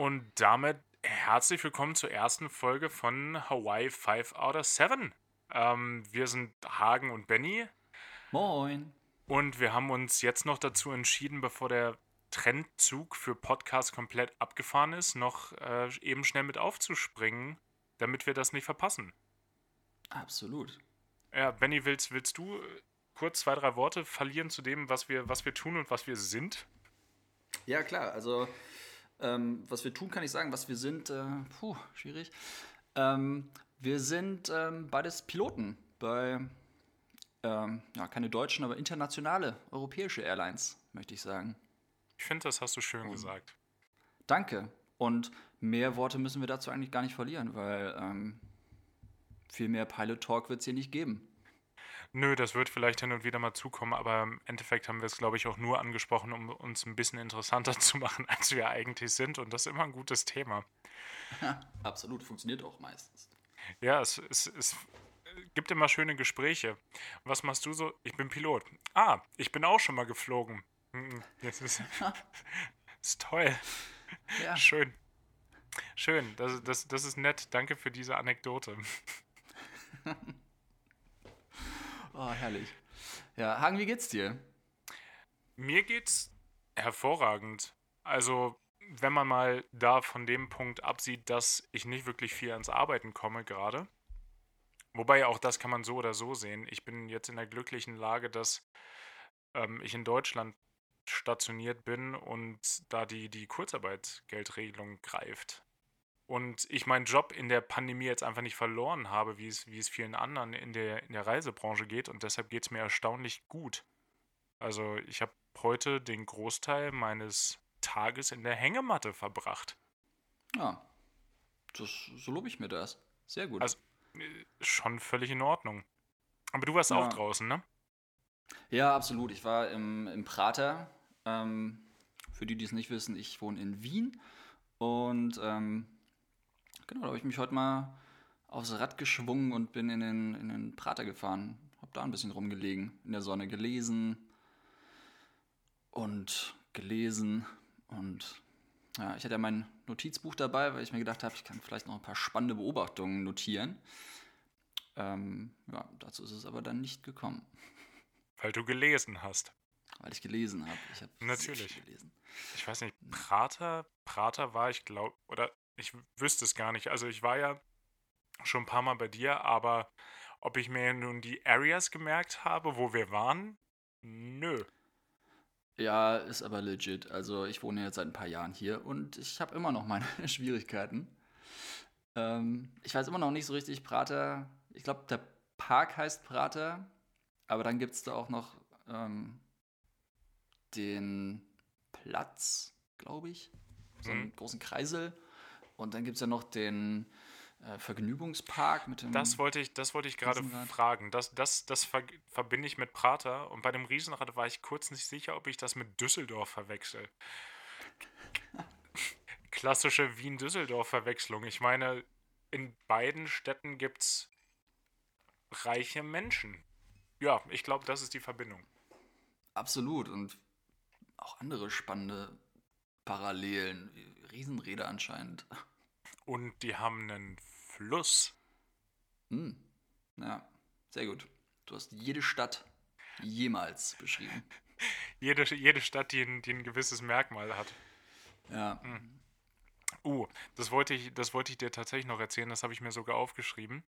Und damit herzlich willkommen zur ersten Folge von Hawaii 5 out of 7. Ähm, wir sind Hagen und Benny. Moin. Und wir haben uns jetzt noch dazu entschieden, bevor der Trendzug für Podcasts komplett abgefahren ist, noch äh, eben schnell mit aufzuspringen, damit wir das nicht verpassen. Absolut. Ja, Benny, willst, willst du kurz zwei, drei Worte verlieren zu dem, was wir, was wir tun und was wir sind? Ja, klar. Also, ähm, was wir tun, kann ich sagen. Was wir sind, äh, puh, schwierig. Ähm, wir sind ähm, beides Piloten bei, ähm, ja, keine deutschen, aber internationale europäische Airlines, möchte ich sagen. Ich finde, das hast du schön um, gesagt. Danke. Und mehr Worte müssen wir dazu eigentlich gar nicht verlieren, weil ähm, viel mehr Pilot Talk wird es hier nicht geben. Nö, das wird vielleicht hin und wieder mal zukommen, aber im Endeffekt haben wir es, glaube ich, auch nur angesprochen, um uns ein bisschen interessanter zu machen, als wir eigentlich sind. Und das ist immer ein gutes Thema. Absolut, funktioniert auch meistens. Ja, es, es, es gibt immer schöne Gespräche. Was machst du so? Ich bin Pilot. Ah, ich bin auch schon mal geflogen. Das ist, ist toll. Ja. Schön. Schön, das, das, das ist nett. Danke für diese Anekdote. Oh, herrlich. Ja, Hagen, wie geht's dir? Mir geht's hervorragend. Also, wenn man mal da von dem Punkt absieht, dass ich nicht wirklich viel ans Arbeiten komme gerade. Wobei auch das kann man so oder so sehen. Ich bin jetzt in der glücklichen Lage, dass ähm, ich in Deutschland stationiert bin und da die, die Kurzarbeitsgeldregelung greift und ich meinen Job in der Pandemie jetzt einfach nicht verloren habe, wie es, wie es vielen anderen in der, in der Reisebranche geht. Und deshalb geht es mir erstaunlich gut. Also ich habe heute den Großteil meines Tages in der Hängematte verbracht. Ja, das, so lobe ich mir das. Sehr gut. Also äh, schon völlig in Ordnung. Aber du warst ja. auch draußen, ne? Ja, absolut. Ich war im, im Prater. Ähm, für die, die es nicht wissen, ich wohne in Wien. Und ähm, Genau, da habe ich mich heute mal aufs Rad geschwungen und bin in den, in den Prater gefahren. Habe da ein bisschen rumgelegen, in der Sonne gelesen und gelesen. Und ja, ich hatte ja mein Notizbuch dabei, weil ich mir gedacht habe, ich kann vielleicht noch ein paar spannende Beobachtungen notieren. Ähm, ja, dazu ist es aber dann nicht gekommen. Weil du gelesen hast. Weil ich gelesen habe. Ich habe Natürlich. gelesen. Ich weiß nicht, Prater, Prater war ich glaube, oder ich wüsste es gar nicht. Also ich war ja schon ein paar Mal bei dir, aber ob ich mir nun die Areas gemerkt habe, wo wir waren, nö. Ja, ist aber legit. Also ich wohne jetzt seit ein paar Jahren hier und ich habe immer noch meine Schwierigkeiten. Ähm, ich weiß immer noch nicht so richtig, Prater, ich glaube, der Park heißt Prater, aber dann gibt es da auch noch ähm, den Platz, glaube ich, so einen mhm. großen Kreisel. Und dann gibt es ja noch den äh, Vergnügungspark mit dem. Das wollte ich, das wollte ich gerade fragen. Das, das, das ver verbinde ich mit Prater. Und bei dem Riesenrad war ich kurz nicht sicher, ob ich das mit Düsseldorf verwechsel. Klassische Wien-Düsseldorf-Verwechslung. Ich meine, in beiden Städten gibt es reiche Menschen. Ja, ich glaube, das ist die Verbindung. Absolut. Und auch andere spannende Parallelen. Riesenräder anscheinend. Und die haben einen Fluss. Hm. Ja, sehr gut. Du hast jede Stadt jemals beschrieben. jede, jede Stadt, die ein, die ein gewisses Merkmal hat. Ja. Hm. Uh, das wollte, ich, das wollte ich dir tatsächlich noch erzählen, das habe ich mir sogar aufgeschrieben.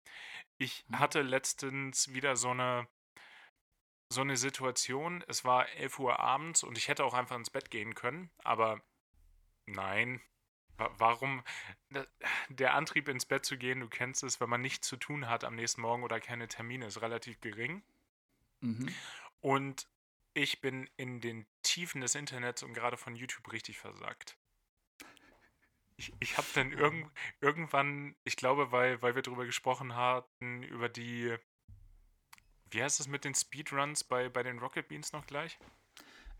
Ich hm. hatte letztens wieder so eine, so eine Situation, es war 11 Uhr abends und ich hätte auch einfach ins Bett gehen können, aber nein, Warum der Antrieb ins Bett zu gehen, du kennst es, wenn man nichts zu tun hat am nächsten Morgen oder keine Termine, ist relativ gering. Mhm. Und ich bin in den Tiefen des Internets und gerade von YouTube richtig versagt. Ich, ich habe dann irg irgendwann, ich glaube, weil, weil wir darüber gesprochen hatten, über die, wie heißt es mit den Speedruns bei, bei den Rocket Beans noch gleich?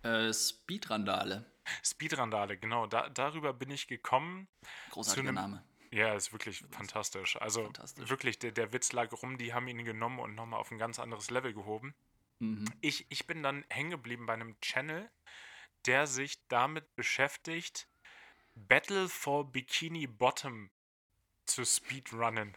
Äh, Speedrandale. Speedrandale, genau. Da, darüber bin ich gekommen. Großartiger einem, Name. Ja, ist wirklich fantastisch. Also fantastisch. wirklich, der, der Witz lag rum, die haben ihn genommen und nochmal auf ein ganz anderes Level gehoben. Mhm. Ich, ich bin dann hängen geblieben bei einem Channel, der sich damit beschäftigt, Battle for Bikini Bottom zu speedrunnen.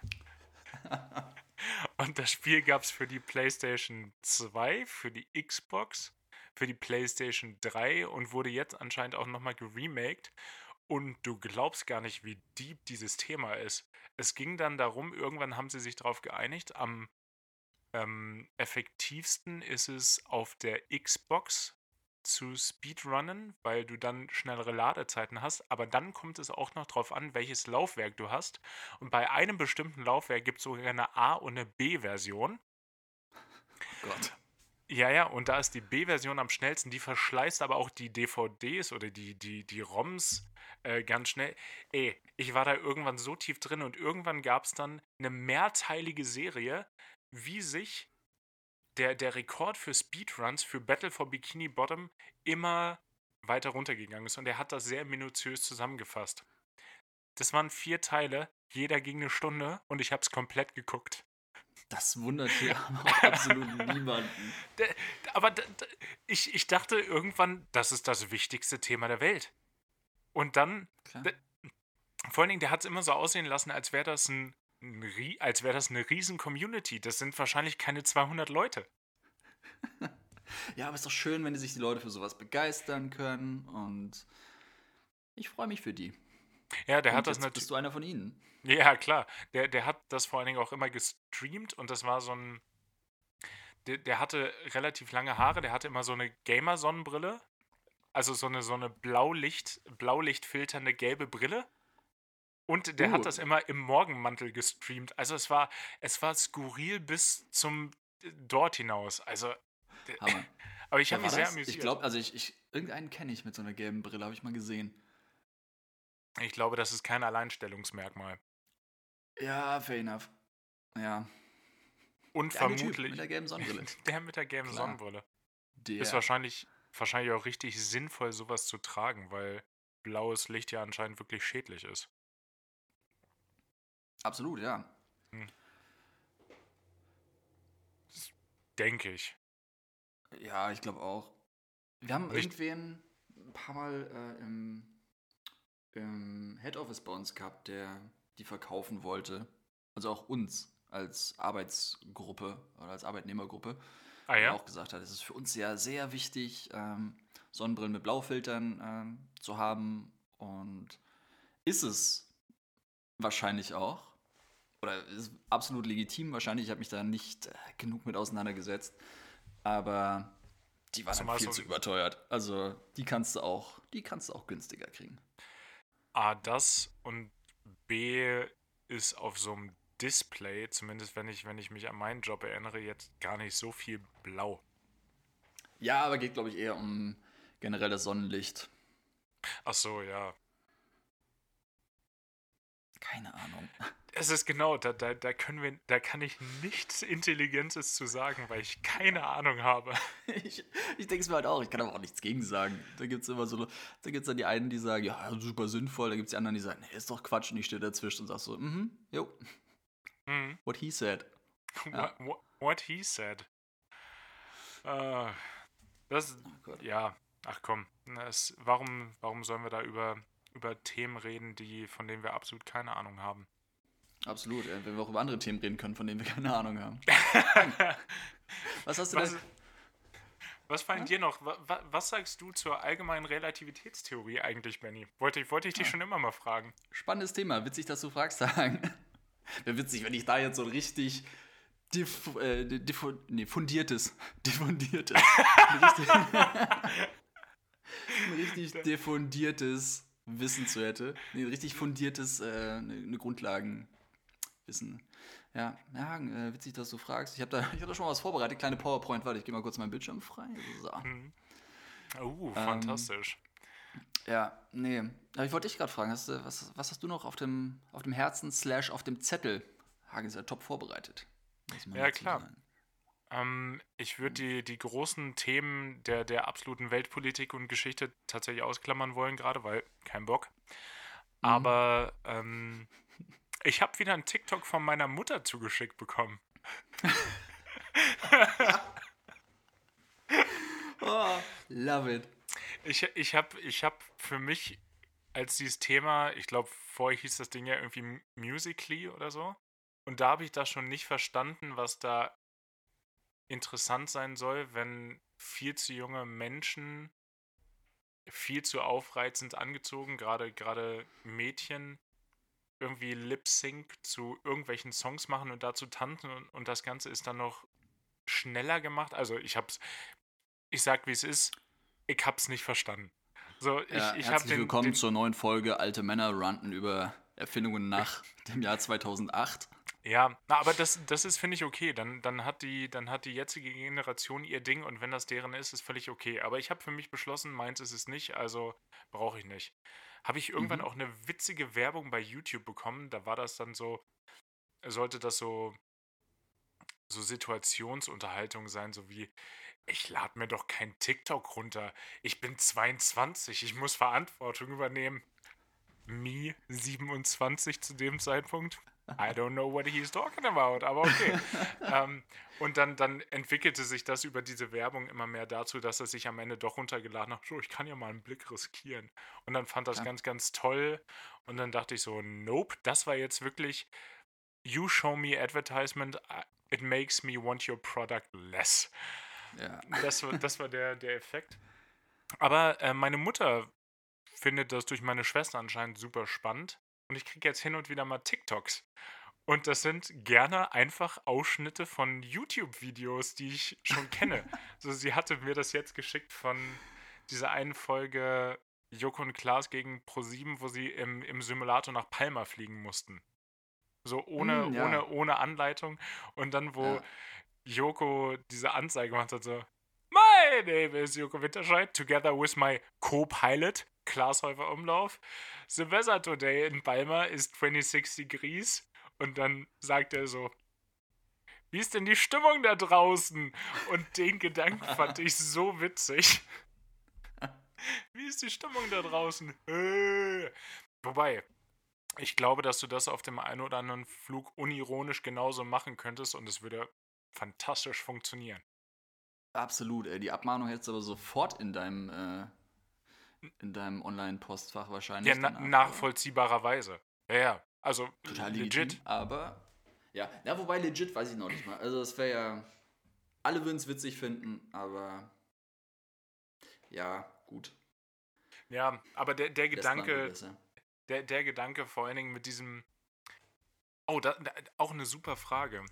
Und das Spiel gab es für die PlayStation 2, für die Xbox, für die PlayStation 3 und wurde jetzt anscheinend auch nochmal geremaked. Und du glaubst gar nicht, wie deep dieses Thema ist. Es ging dann darum, irgendwann haben sie sich darauf geeinigt, am ähm, effektivsten ist es auf der Xbox zu Speedrunnen, weil du dann schnellere Ladezeiten hast. Aber dann kommt es auch noch darauf an, welches Laufwerk du hast. Und bei einem bestimmten Laufwerk gibt es sogar eine A- und eine B-Version. Gott. Ja, ja, und da ist die B-Version am schnellsten. Die verschleißt aber auch die DVDs oder die, die, die ROMs äh, ganz schnell. Ey, ich war da irgendwann so tief drin und irgendwann gab es dann eine mehrteilige Serie, wie sich der, der Rekord für Speedruns für Battle for Bikini Bottom immer weiter runtergegangen ist. Und er hat das sehr minutiös zusammengefasst. Das waren vier Teile, jeder ging eine Stunde und ich habe es komplett geguckt. Das wundert hier auch absolut niemanden. Aber ich, ich dachte irgendwann, das ist das wichtigste Thema der Welt. Und dann, vor allen Dingen, der hat es immer so aussehen lassen, als wäre das ein als wäre das eine riesen Community. Das sind wahrscheinlich keine 200 Leute. ja, aber es ist doch schön, wenn sich die Leute für sowas begeistern können und ich freue mich für die. Ja, der und hat das natürlich. Bist du einer von ihnen? Ja, klar. Der, der hat das vor allen Dingen auch immer gestreamt und das war so ein. Der, der hatte relativ lange Haare, der hatte immer so eine Gamer-Sonnenbrille. Also so eine, so eine Blaulicht, Blaulicht filternde gelbe Brille. Und der uh. hat das immer im Morgenmantel gestreamt. Also es war, es war skurril bis zum äh, dort hinaus. Also. Hammer. Aber ich habe mich sehr amüsiert. Ich glaube, also ich, ich, irgendeinen kenne ich mit so einer gelben Brille, habe ich mal gesehen. Ich glaube, das ist kein Alleinstellungsmerkmal. Ja, fair enough. Ja. Und der vermutlich. mit der gelben Sonnenbrille. der mit der gelben Klar. Sonnenbrille. Der. Ist wahrscheinlich, wahrscheinlich auch richtig sinnvoll, sowas zu tragen, weil blaues Licht ja anscheinend wirklich schädlich ist. Absolut, ja. Hm. Denke ich. Ja, ich glaube auch. Wir haben Nicht irgendwen ein paar Mal äh, im, im Head Office bei uns gehabt, der die verkaufen wollte. Also auch uns als Arbeitsgruppe oder als Arbeitnehmergruppe. Ah, ja? auch gesagt hat, es ist für uns ja sehr wichtig, ähm, Sonnenbrillen mit Blaufiltern ähm, zu haben. Und ist es wahrscheinlich auch oder ist absolut legitim wahrscheinlich. Ich habe mich da nicht äh, genug mit auseinandergesetzt. Aber die waren halt viel so zu überteuert. Also die kannst du auch, die kannst du auch günstiger kriegen. A, das und B ist auf so einem Display, zumindest wenn ich, wenn ich mich an meinen Job erinnere, jetzt gar nicht so viel blau. Ja, aber geht, glaube ich, eher um generell das Sonnenlicht. Ach so, ja. Keine Ahnung. Es ist genau, da, da, da können wir, da kann ich nichts Intelligentes zu sagen, weil ich keine Ahnung habe. Ich, ich denke es mir halt auch, ich kann aber auch nichts gegen sagen. Da gibt es immer so, da gibt es dann die einen, die sagen, ja, super sinnvoll, da gibt es die anderen, die sagen, nee, ist doch Quatsch und ich stehe dazwischen und sag so, mhm, mm jo. Mhm. What he said. Ja. What, what, he said. Uh, das, oh ja, ach komm, das, warum, warum sollen wir da über, über Themen reden, die, von denen wir absolut keine Ahnung haben? Absolut, ja, wenn wir auch über andere Themen reden können, von denen wir keine Ahnung haben. was hast du was, da? Was fand ja? dir noch? Was, was, sagst du zur allgemeinen Relativitätstheorie eigentlich, Benny? Wollte, wollte ich dich ja. schon immer mal fragen. Spannendes Thema. Witzig, dass du fragst, sagen. Wäre witzig, wenn ich da jetzt so ein richtig diff, äh, diff, nee, fundiertes, diffundiertes, richtig, richtig diffundiertes Wissen zu hätte. Nee, richtig fundiertes, äh, eine, eine Grundlagen, wissen. Ja, ja äh, witzig, dass du fragst. Ich habe da, hab da schon mal was vorbereitet, kleine PowerPoint. Warte, ich gehe mal kurz meinen Bildschirm frei. So. Mhm. Uh, fantastisch. Ähm, ja, nee. Aber ich wollte dich gerade fragen, hast was, was hast du noch auf dem, auf dem Herzen slash auf dem Zettel? Hagen ist ja top vorbereitet. Ja, klar. Ähm, ich würde die, die großen Themen der, der absoluten Weltpolitik und Geschichte tatsächlich ausklammern wollen, gerade weil kein Bock. Mhm. Aber ähm, ich habe wieder einen TikTok von meiner Mutter zugeschickt bekommen. oh, love it. Ich, ich habe ich hab für mich als dieses Thema, ich glaube, vorher hieß das Ding ja irgendwie Musically oder so. Und da habe ich das schon nicht verstanden, was da interessant sein soll, wenn viel zu junge Menschen viel zu aufreizend angezogen, gerade gerade Mädchen irgendwie Lip Sync zu irgendwelchen Songs machen und dazu tanzen und, und das Ganze ist dann noch schneller gemacht. Also ich hab's, ich sag wie es ist, ich hab's nicht verstanden. So, ich, ja, ich herzlich den, willkommen den, zur neuen Folge Alte Männer ranten über Erfindungen nach dem Jahr 2008. Ja, na, aber das, das ist, finde ich, okay. Dann, dann, hat die, dann hat die jetzige Generation ihr Ding und wenn das deren ist, ist völlig okay. Aber ich habe für mich beschlossen, meins ist es nicht, also brauche ich nicht. Habe ich irgendwann Mhm. auch eine witzige Werbung bei YouTube bekommen. Da war das dann so, sollte das so, so Situationsunterhaltung sein, so wie, ich lade mir doch kein TikTok runter. Ich bin 22, ich muss Verantwortung übernehmen. Me 27 zu dem Zeitpunkt. I don't know what he's talking about, aber okay. ähm, und dann, dann entwickelte sich das über diese Werbung immer mehr dazu, dass er sich am Ende doch runtergeladen hat. So, ich kann ja mal einen Blick riskieren. Und dann fand das Ja. ganz, ganz toll. Und dann dachte ich so, nope, das war jetzt wirklich, you show me advertisement, it makes me want your product less. Ja. Das war, das war der, der Effekt. Aber äh, meine Mutter findet das durch meine Schwester anscheinend super spannend. Und ich kriege jetzt hin und wieder mal TikToks. Und das sind gerne einfach Ausschnitte von YouTube-Videos, die ich schon kenne. so, sie hatte mir das jetzt geschickt von dieser einen Folge Joko und Klaas gegen Pro7, wo sie im, im Simulator nach Palma fliegen mussten. So ohne, Mm, ja. ohne, ohne Anleitung. Und dann, wo Ja. Joko diese Anzeige gemacht hat, so, My name is Joko Winterscheid, together with my co-pilot, Klaas Häufer Umlauf. The weather today in Palma is 26 degrees. Und dann sagt er so, wie ist denn die Stimmung da draußen? Und den Gedanken fand ich so witzig. Wie ist die Stimmung da draußen? Äh. Wobei, ich glaube, dass du das auf dem einen oder anderen Flug unironisch genauso machen könntest und es würde fantastisch funktionieren. Absolut, ey. Die Abmahnung hättest du aber sofort in deinem, äh, in deinem Online-Postfach wahrscheinlich. Ja, na, nachvollziehbarerweise. Ja, ja. Also Total legitim, legit. aber. Ja, ja, wobei legit weiß ich noch nicht mal. Also, es wäre ja. Alle würden es witzig finden, aber. Ja, gut. Ja, aber der, der Gedanke, der, der Gedanke vor allen Dingen mit diesem. Oh, da, da, auch eine super Frage.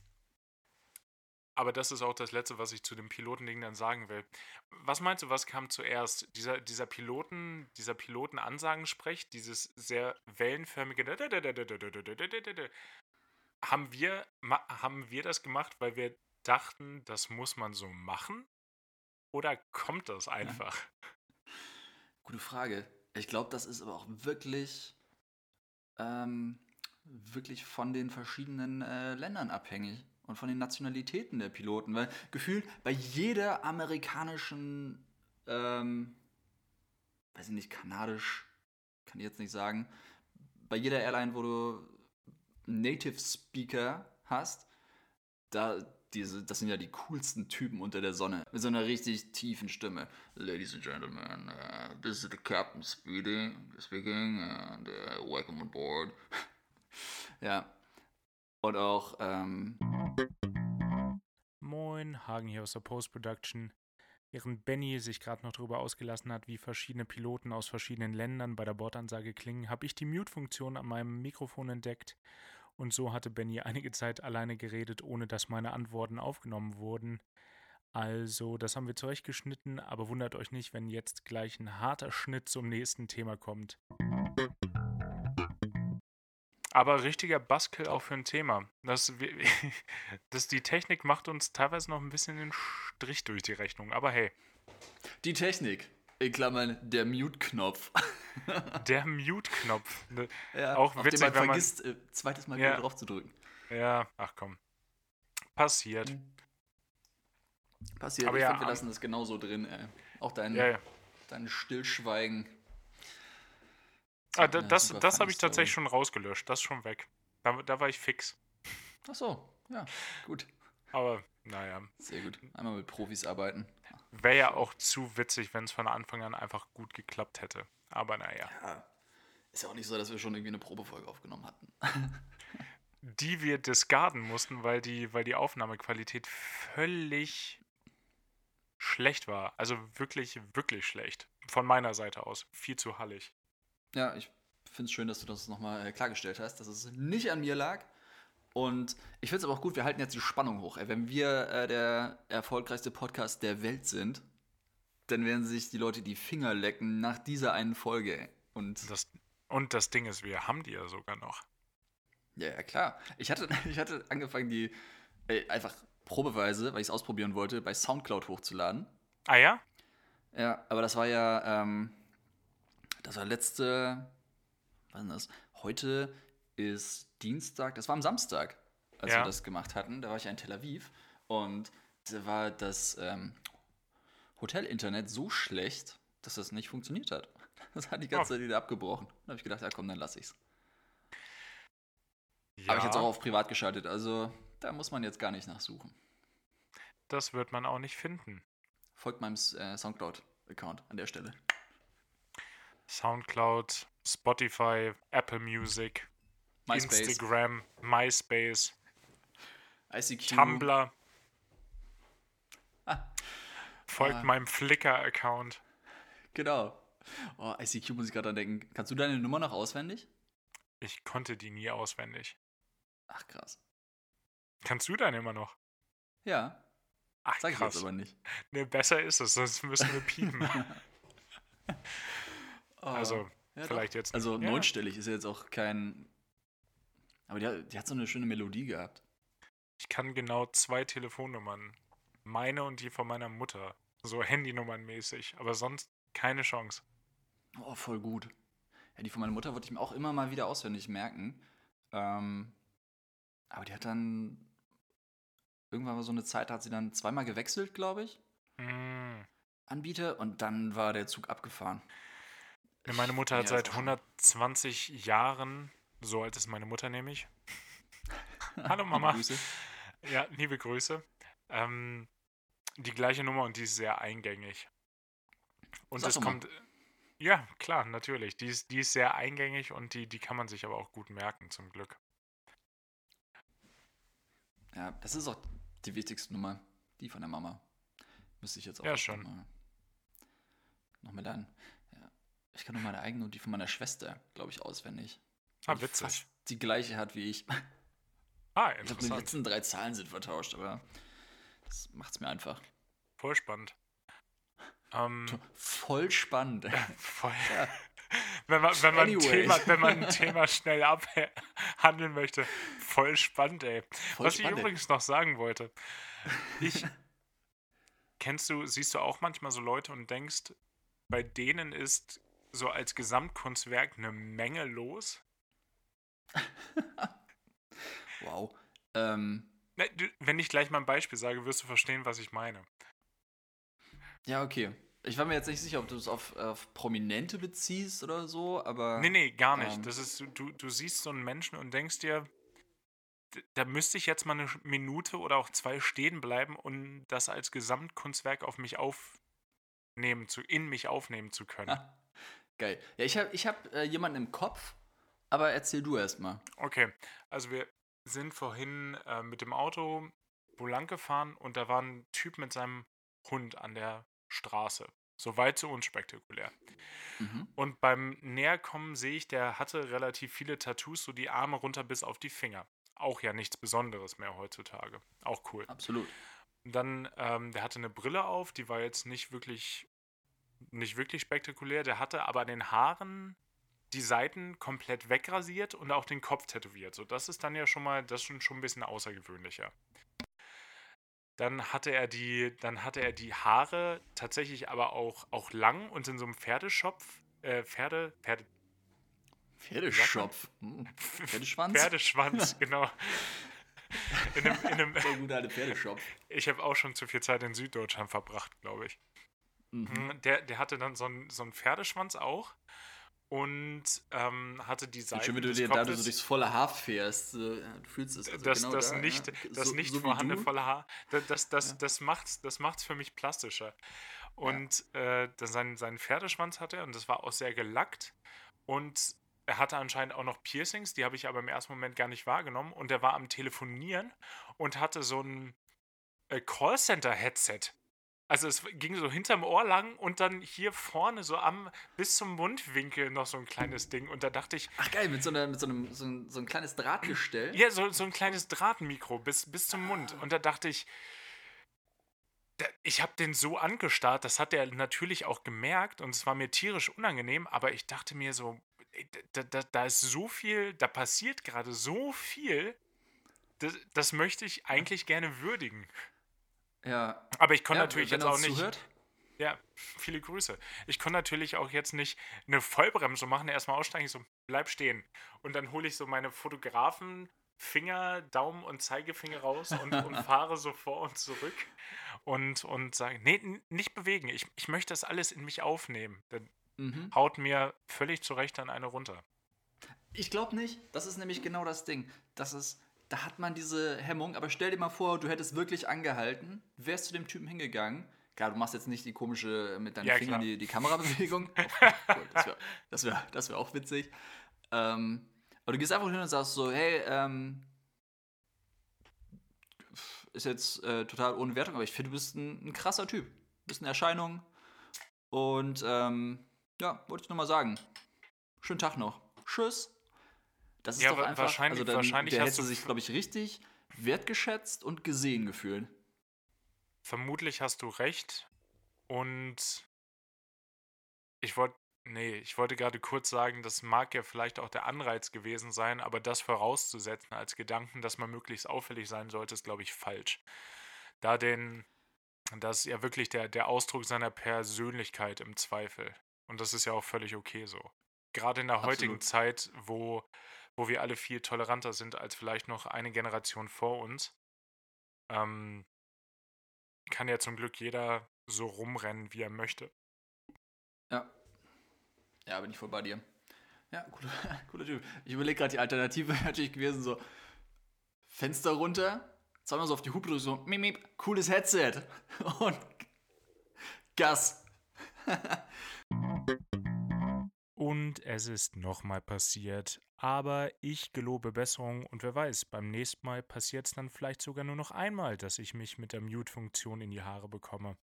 Aber das ist auch das Letzte, was ich zu dem Pilotending dann sagen will. Was meinst du, was kam zuerst? Dieser, dieser Piloten, dieser Piloten-Ansagensprech, dieses sehr wellenförmige haben wir, haben wir das gemacht, weil wir dachten, das muss man so machen? Oder kommt das einfach? Gute Frage. Ich glaube, das ist aber auch wirklich, ähm, wirklich von den verschiedenen äh, Ländern abhängig und von den Nationalitäten der Piloten. Weil gefühlt bei jeder amerikanischen, ähm, weiß ich nicht, kanadisch, kann ich jetzt nicht sagen, bei jeder Airline, wo du Native Speaker hast, da diese, das sind ja die coolsten Typen unter der Sonne. Mit so einer richtig tiefen Stimme. Ladies and Gentlemen, uh, this is the Captain speaking, speaking and uh, welcome on board. ja. Und auch, ähm, Moin, Hagen hier aus der Post-Production. Während Benny sich gerade noch darüber ausgelassen hat, wie verschiedene Piloten aus verschiedenen Ländern bei der Bordansage klingen, habe ich die Mute-Funktion an meinem Mikrofon entdeckt. Und so hatte Benny einige Zeit alleine geredet, ohne dass meine Antworten aufgenommen wurden. Also, das haben wir zurechtgeschnitten, aber wundert euch nicht, wenn jetzt gleich ein harter Schnitt zum nächsten Thema kommt. Aber richtiger Buskill auch für ein Thema. Das, das, die Technik macht uns teilweise noch ein bisschen den Strich durch die Rechnung. Aber hey, die Technik. In Klammern, der Mute-Knopf. der Mute-Knopf. ne, ja, Auch auf witzig, man wenn man- vergisst, äh, zweites Mal Ja. wieder drauf zu drücken. Ja, ach komm. Passiert. Passiert, Aber ich ja, finde, wir lassen das genauso drin. Ey. Auch dein, Ja, ja. dein Stillschweigen. Ah, da, das das habe ich tatsächlich Story. schon rausgelöscht. Das ist schon weg. Da, da war ich fix. Ach so, ja, gut. Aber naja, Sehr gut. Einmal mit Profis arbeiten. wäre ja auch zu witzig, wenn es von Anfang an einfach gut geklappt hätte. Aber naja. Ja. Ist ja auch nicht so, dass wir schon irgendwie eine Probefolge aufgenommen hatten. die wir discarden mussten, weil die, weil die Aufnahmequalität völlig schlecht war. Also wirklich, wirklich schlecht. Von meiner Seite aus. Viel zu hallig. Ja, ich finde es schön, dass du das nochmal äh, klargestellt hast, dass es nicht an mir lag. Und ich finde es aber auch gut, wir halten jetzt die Spannung hoch. Wenn wir äh, der erfolgreichste Podcast der Welt sind, dann werden sich die Leute die Finger lecken nach dieser einen Folge. Und das, und das Ding ist, wir haben die ja sogar noch. Ja, ja, klar. Ich hatte, ich hatte angefangen, die ey, einfach probeweise, weil ich es ausprobieren wollte, bei Soundcloud hochzuladen. Ah ja? Ja, aber das war ja, ähm, das war letzte, was ist das? Heute ist Dienstag, das war am Samstag, als ja. wir das gemacht hatten. Da war ich ja in Tel Aviv und da war das ähm, Hotel-Internet so schlecht, dass das nicht funktioniert hat. Das hat die ganze oh. Zeit wieder abgebrochen. Da habe ich gedacht, ja komm, dann lass ich's. Ja. Habe ich jetzt auch auf privat geschaltet, also da muss man jetzt gar nicht nachsuchen. Das wird man auch nicht finden. Folgt meinem äh, Soundcloud-Account an der Stelle. Soundcloud, Spotify, Apple Music, MySpace. Instagram, MySpace, ICQ. Tumblr. Ah. Folgt ah. meinem Flickr-Account. Genau. Oh, ICQ muss ich gerade dran denken. Kannst du deine Nummer noch auswendig? Ich konnte die nie auswendig. Ach, krass. Kannst du deine immer noch? Ja. Ach, Sag krass. ich jetzt aber nicht. Ne, besser ist es, sonst müssen wir piepen. oh. Also, ja, vielleicht doch. jetzt. Also, ja. neunstellig ist ja jetzt auch kein aber die hat, die hat so eine schöne Melodie gehabt. Ich kann genau zwei Telefonnummern. Meine und die von meiner Mutter. So Handynummern mäßig. Aber sonst keine Chance. Oh, voll gut. Ja, die von meiner Mutter wollte ich mir auch immer mal wieder auswendig merken. Ähm, aber die hat dann irgendwann mal so eine Zeit, hat sie dann zweimal gewechselt, glaube ich. Mm. Anbieter und dann war der Zug abgefahren. Meine Mutter hat seit 120 Jahren so alt ist meine Mutter nämlich. Hallo Mama. Grüße. Ja, liebe Grüße. Ähm, die gleiche Nummer und die ist sehr eingängig. Und es kommt. Ja, klar, natürlich. Die ist, die ist sehr eingängig und die, die kann man sich aber auch gut merken, zum Glück. Ja, das ist auch die wichtigste Nummer. Die von der Mama. Müsste ich jetzt auch ja, schon. Mal, noch mal lernen. Ja. Ich kann nur meine eigene und die von meiner Schwester, glaube ich, auswendig. Ah, witzig. Fast die gleiche hat wie ich. Ah, interessant. Ich glaube, die letzten drei Zahlen sind vertauscht, aber das macht es mir einfach. Voll spannend. Ähm, voll spannend. voll. Ja. Wenn man, wenn, man Thema, wenn man ein Thema schnell abhandeln möchte. Voll spannend, ey. Voll Was spannend. ich übrigens noch sagen wollte. Ich. kennst du, siehst du auch manchmal so Leute und denkst, bei denen ist so als Gesamtkunstwerk eine Menge los? wow. Ähm, Wenn ich gleich mal ein Beispiel sage, wirst du verstehen, was ich meine. Ja, okay. Ich war mir jetzt nicht sicher, ob du es auf, auf Prominente beziehst oder so, aber. Nee, nee, gar nicht. Ähm, das ist, du, du siehst so einen Menschen und denkst dir, da müsste ich jetzt mal eine Minute oder auch zwei stehen bleiben, um das als Gesamtkunstwerk auf mich aufnehmen zu, in mich aufnehmen zu können. Geil. Ja, ich habe ich hab, äh, jemanden im Kopf, aber erzähl du erst mal. Okay, also wir sind vorhin äh, mit dem Auto wo lang gefahren und da war ein Typ mit seinem Hund an der Straße. So weit, so unspektakulär. Mhm. Und beim Näherkommen sehe ich, der hatte relativ viele Tattoos, so die Arme runter bis auf die Finger. Auch ja nichts Besonderes mehr heutzutage. Auch cool. Absolut. Und dann, ähm, der hatte eine Brille auf, die war jetzt nicht wirklich, nicht wirklich spektakulär. Der hatte aber an den Haaren die Seiten komplett wegrasiert und auch den Kopf tätowiert. So, das ist dann ja schon mal, das ist schon, schon ein bisschen außergewöhnlicher. Dann hatte er die, dann hatte er die Haare tatsächlich aber auch, auch lang und in so einem Pferdeschopf, äh, Pferde, Pferde. Pferdeschopf. Hm. Pferdeschwanz? Pferdeschwanz, genau. In einem, in einem, so gut Pferdeschopf. Ich habe auch schon zu viel Zeit in Süddeutschland verbracht, glaube ich. Mhm. Der, der hatte dann so einen, so einen Pferdeschwanz auch und ähm, hatte die Seite. Schön, wenn du dir da so durchs volle Haar fährst. du fühlst es. Also das, genau das, da, nicht, ja. das so, nicht so vorhandene volle Haar. Das, das, das, ja. das macht es das macht's für mich plastischer. Und ja. äh, seinen, seinen Pferdeschwanz hatte er und das war auch sehr gelackt. Und er hatte anscheinend auch noch Piercings, die habe ich aber im ersten Moment gar nicht wahrgenommen. Und er war am Telefonieren und hatte so ein äh, Callcenter-Headset. Also es ging so hinterm Ohr lang und dann hier vorne so am bis zum Mundwinkel noch so ein kleines Ding. Und da dachte ich. Ach geil, mit so, einer, mit so einem so ein, so ein kleines Drahtgestell. Ja, so, so ein kleines Drahtmikro bis, bis zum Mund. Und da dachte ich, ich habe den so angestarrt, das hat er natürlich auch gemerkt und es war mir tierisch unangenehm, aber ich dachte mir so, da, da, da ist so viel, da passiert gerade so viel, das, das, möchte ich eigentlich gerne würdigen. Ja. Aber ich konnte ja, natürlich jetzt auch nicht. Zuhört? Ja, viele Grüße. Ich konnte natürlich auch jetzt nicht eine Vollbremse machen, erstmal aussteigen, so bleib stehen. Und dann hole ich so meine Fotografen Finger, Daumen und Zeigefinger raus und, und fahre so vor und zurück und, und sage, nee, nicht bewegen. Ich, ich möchte das alles in mich aufnehmen. Dann mhm. haut mir völlig zurecht dann eine runter. Ich glaube nicht. Das ist nämlich genau das Ding. Das ist, da hat man diese Hemmung. Aber stell dir mal vor, du hättest wirklich angehalten, wärst zu dem Typen hingegangen. Klar, du machst jetzt nicht die komische mit deinen ja, Fingern die, die Kamerabewegung. Oh, das wäre das wär, das wär auch witzig. Ähm, aber du gehst einfach hin und sagst so, hey, ähm, ist jetzt äh, total ohne Wertung, aber ich finde, du bist ein, ein, krasser Typ. Du bist eine Erscheinung. Und ähm, ja, wollte ich nur mal sagen. Schönen Tag noch. Tschüss. Das ist ja, doch einfach, wahrscheinlich, also dann, wahrscheinlich der hätte sich, glaube ich, richtig wertgeschätzt und gesehen gefühlt. Vermutlich hast du recht. Und ich wollte Nee, ich wollte gerade kurz sagen, das mag ja vielleicht auch der Anreiz gewesen sein, aber das vorauszusetzen als Gedanken, dass man möglichst auffällig sein sollte, ist, glaube ich, falsch. Da denn das ist ja wirklich der, der Ausdruck seiner Persönlichkeit im Zweifel. Und das ist ja auch völlig okay so. Gerade in der Absolut. heutigen Zeit, wo, wo wir alle viel toleranter sind als vielleicht noch eine Generation vor uns, ähm, kann ja zum Glück jeder so rumrennen, wie er möchte. Ja, ja, bin ich voll bei dir. Ja, cooler, cooler Typ. Ich überlege gerade, die Alternative wäre natürlich gewesen, so Fenster runter, zweimal so auf die Hupe so miep, miep, cooles Headset und Gas. Und es ist nochmal passiert. Aber ich gelobe Besserung und wer weiß, beim nächsten Mal passiert es dann vielleicht sogar nur noch einmal, dass ich mich mit der Mute-Funktion in die Haare bekomme.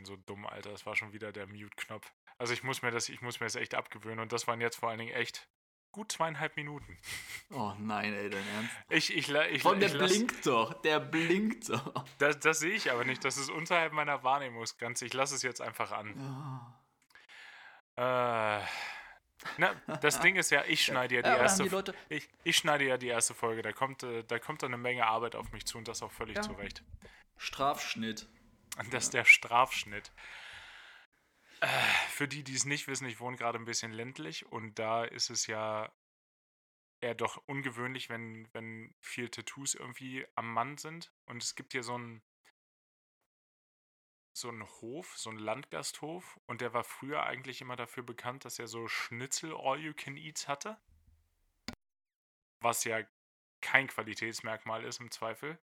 bin so dumm, Alter. Das war schon wieder der Mute-Knopf. Also ich muss mir das, ich muss mir das echt abgewöhnen und das waren jetzt vor allen Dingen echt gut zweieinhalb Minuten. Oh nein, ey, dein Ernst? Ich, ich, ich, Von der lass, blinkt doch, der blinkt doch. Das, das sehe ich aber nicht, das ist unterhalb meiner Wahrnehmungsgrenze. Ich lasse es jetzt einfach an. Oh. Äh, na, das Ding ist ja, ich schneide ja die ja, erste die ich, ich, schneide ja die erste Folge. Da kommt, äh, da kommt dann eine Menge Arbeit auf mich zu und das auch völlig ja. zurecht. Strafschnitt. Das ist der Strafschnitt. Äh, für die, die es nicht wissen, ich wohne gerade ein bisschen ländlich und da ist es ja eher doch ungewöhnlich, wenn, wenn viel Tattoos irgendwie am Mann sind. Und es gibt hier so einen so einen Hof, so einen Landgasthof und der war früher eigentlich immer dafür bekannt, dass er so Schnitzel All-You-Can-Eats hatte. Was ja kein Qualitätsmerkmal ist im Zweifel.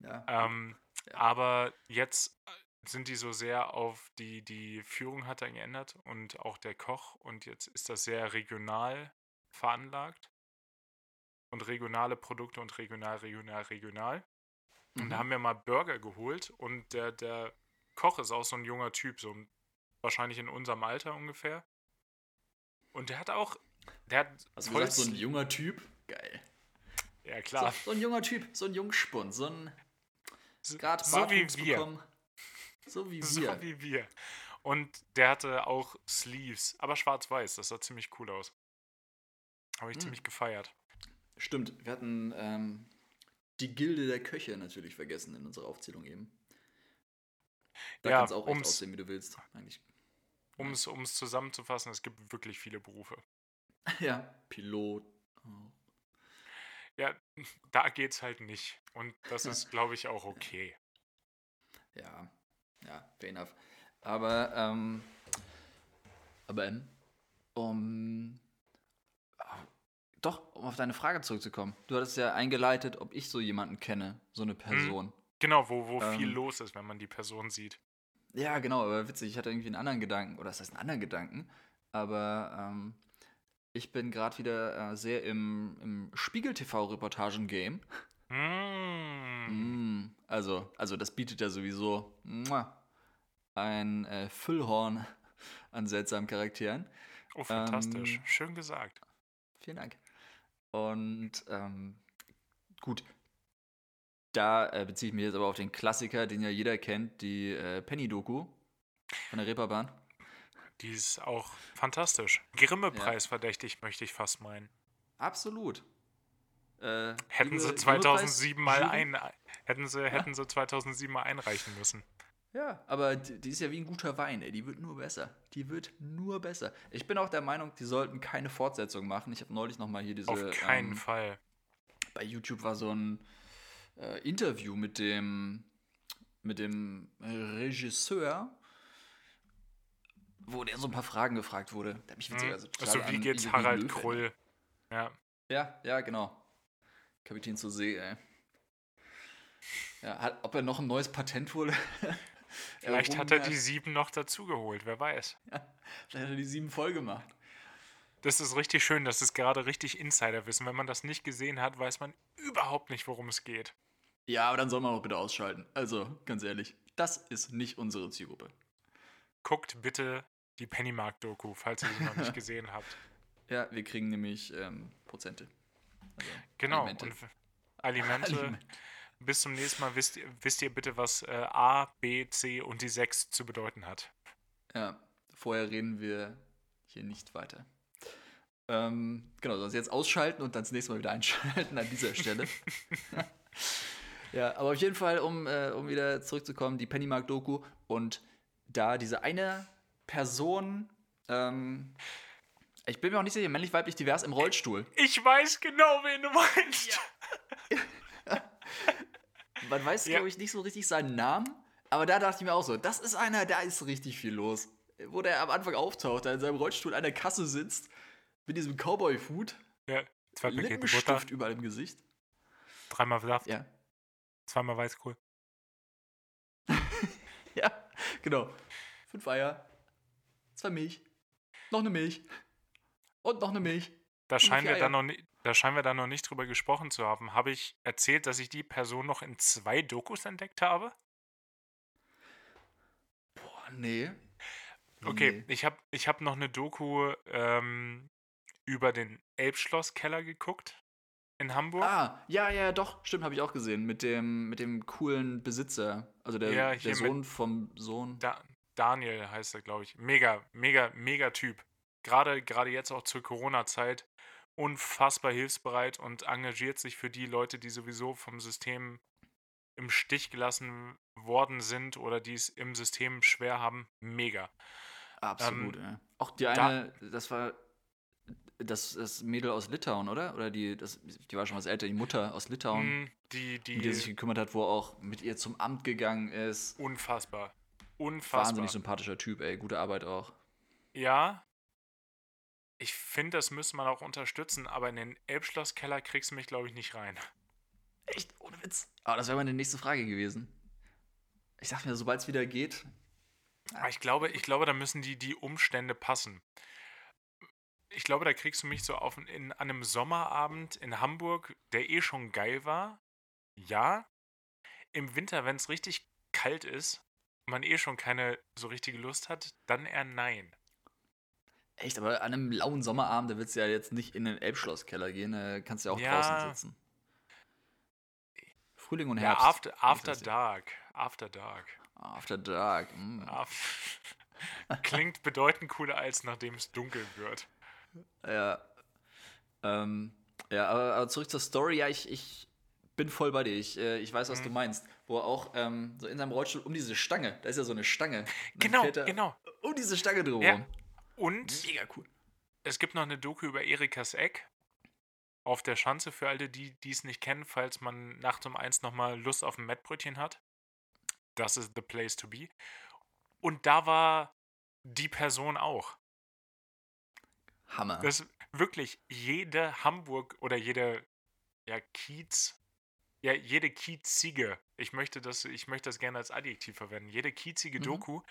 Ja. Ähm, aber jetzt äh, sind die so sehr auf die, die Führung hat er geändert und auch der Koch und jetzt ist das sehr regional veranlagt und regionale Produkte und regional, regional, regional. Mhm. Und da mhm. haben wir mal Burger geholt und der, der Koch ist auch so ein junger Typ, so wahrscheinlich in unserem Alter ungefähr. Und der hat auch, der hat Hast du gesagt, so ein junger Typ? Geil. Ja, klar. So, so ein junger Typ, so ein Jungspund, so ein Gerade so wie wir. Bekommen. So wie wir. So wie wir. Und der hatte auch Sleeves, aber schwarz-weiß. Das sah ziemlich cool aus. Habe ich hm. ziemlich gefeiert. Stimmt, wir hatten ähm, die Gilde der Köche natürlich vergessen in unserer Aufzählung eben. Da ja, kann es auch echt aussehen, wie du willst, eigentlich. Um es zusammenzufassen, es gibt wirklich viele Berufe. ja, Pilot. Oh. Ja, da geht's halt nicht. Und das ist, glaube ich, auch okay. Ja, ja, fair enough. Aber, ähm, aber, ähm, um, doch, um auf deine Frage zurückzukommen. Du hattest ja eingeleitet, ob ich so jemanden kenne, so eine hm. Person. Hm, genau, wo, wo ähm, viel los ist, wenn man die Person sieht. Ja, genau, aber witzig, ich hatte irgendwie einen anderen Gedanken, oder das heißt einen anderen Gedanken, aber ähm, ich bin gerade wieder äh, sehr im, im Spiegel-TV-Reportagen-Game. Mm. Mm, also, also das bietet ja sowieso ein äh, Füllhorn an seltsamen Charakteren. Oh, fantastisch. Ähm, Schön gesagt. Vielen Dank. Und ähm, gut, da äh, beziehe ich mich jetzt aber auf den Klassiker, den ja jeder kennt, die äh, Penny-Doku von der Reeperbahn. Die ist auch fantastisch. Grimme-Preis verdächtig, möchte ich fast meinen. Absolut. Äh, Hätten liebe- sie liebe 2007 mal ein, hätten sie, hätten sie 2007 mal einreichen müssen. Ja, aber die, die ist ja wie ein guter Wein, ey. Die wird nur besser. Die wird nur besser. Ich bin auch der Meinung, die sollten keine Fortsetzung machen. Ich habe neulich noch mal hier diese. Auf keinen ähm, Fall. Bei YouTube war so ein äh, Interview mit dem mit dem Regisseur, wo der so ein paar Fragen gefragt wurde. Hat mich Hm. witzigerweise total Also wie geht's Harald Löw Krull? Ja. Ja, ja, genau. Kapitän zur See, ey. Ja, hat, ob er noch ein neues Patent wohl. Vielleicht hat er die sieben noch dazugeholt, wer weiß. Vielleicht hat er die sieben voll gemacht. Das ist richtig schön, das ist gerade richtig Insiderwissen. Wenn man das nicht gesehen hat, weiß man überhaupt nicht, worum es geht. Ja, aber dann soll man auch bitte ausschalten. Also, ganz ehrlich, das ist nicht unsere Zielgruppe. Guckt bitte die Pennymark-Doku, falls ihr sie noch nicht gesehen habt. Ja, wir kriegen nämlich ähm, Prozente. Also, Genau. Alimente. Alimente. Alimente. Bis zum nächsten Mal wisst ihr, wisst ihr bitte, was äh, A, B, C und die 6 zu bedeuten hat. Ja, vorher reden wir hier nicht weiter. Ähm, genau, sonst jetzt ausschalten und dann das nächste Mal wieder einschalten an dieser Stelle. ja, aber auf jeden Fall, um, äh, um wieder zurückzukommen, die Pennymark-Doku und da diese eine Person, ähm, ich bin mir auch nicht sicher, männlich, weiblich, divers im Rollstuhl. Ich weiß genau, wen du meinst. Man weiß, Ja. glaube ich, nicht so richtig seinen Namen, aber da dachte ich mir auch so, das ist einer, da ist richtig viel los. Wo der am Anfang auftaucht, da in seinem Rollstuhl an der Kasse sitzt, mit diesem Cowboy-Hut, Ja, zwei Pakete Butter, Lippenstift überall im Gesicht. dreimal Saft, Ja, zweimal Weißkohl. ja, genau. Fünf Eier, zwei Milch, noch eine Milch und noch eine Milch. Da scheinen, wir dann noch da scheinen wir dann noch nicht drüber gesprochen zu haben. Habe ich erzählt, dass ich die Person noch in zwei Dokus entdeckt habe? Boah, nee. Okay, Nee. ich habe ich hab noch eine Doku ähm, über den Elbschlosskeller geguckt in Hamburg. Ah, ja, ja, doch, stimmt, habe ich auch gesehen. Mit dem, mit dem coolen Besitzer. Also der, Ja, der Sohn vom Sohn. Da, Daniel heißt er, glaube ich. Mega, mega, mega Typ. Gerade, gerade jetzt auch zur Corona-Zeit unfassbar hilfsbereit und engagiert sich für die Leute, die sowieso vom System im Stich gelassen worden sind oder die es im System schwer haben. Mega. Absolut, Ähm, ja. Auch die da- eine, das war das, das Mädel aus Litauen, oder? Oder die, das, die war schon was älter, die Mutter aus Litauen, Mm, Die, die er sich die, gekümmert hat, wo er auch mit ihr zum Amt gegangen ist. unfassbar. Unfassbar. Wahnsinnig sympathischer Typ, ey. Gute Arbeit auch. Ja. Ich finde, das müsste man auch unterstützen, aber in den Elbschlosskeller kriegst du mich, glaube ich, nicht rein. Echt, ohne Witz. Aber das wäre meine nächste Frage gewesen. Ich dachte mir, sobald es wieder geht. Aber ich glaube, ich glaube, da müssen die, die Umstände passen. Ich glaube, da kriegst du mich so auf in, an einem Sommerabend in Hamburg, der eh schon geil war. Ja. Im Winter, wenn es richtig kalt ist und man eh schon keine so richtige Lust hat, dann eher nein. Echt, aber an einem lauen Sommerabend, da willst du ja jetzt nicht in den Elbschlosskeller gehen, da kannst du ja auch Ja. draußen sitzen. Frühling und Ja, Herbst. after, wie after ja. Dark. After Dark. After Dark. mm. Klingt bedeutend cooler, als nachdem es dunkel wird. Ja. Ähm, ja, aber, aber zurück zur Story. Ja, ich, ich bin voll bei dir. Ich, äh, ich weiß, was Mhm. du meinst. Wo er auch ähm, so in seinem Rollstuhl um diese Stange, da ist ja so eine Stange. Genau, genau. Um diese Stange drumherum. Ja. Und Mega cool. es gibt noch eine Doku über Erikas Eck auf der Schanze für alle, die die es nicht kennen, falls man nachts um eins nochmal Lust auf ein Mettbrötchen hat. Das ist the place to be. Und da war die Person auch. Hammer. Das wirklich jede Hamburg oder jede ja, Kiez, ja, jede kiezige, ich möchte das, ich möchte das gerne als Adjektiv verwenden, jede kiezige Mhm. Doku,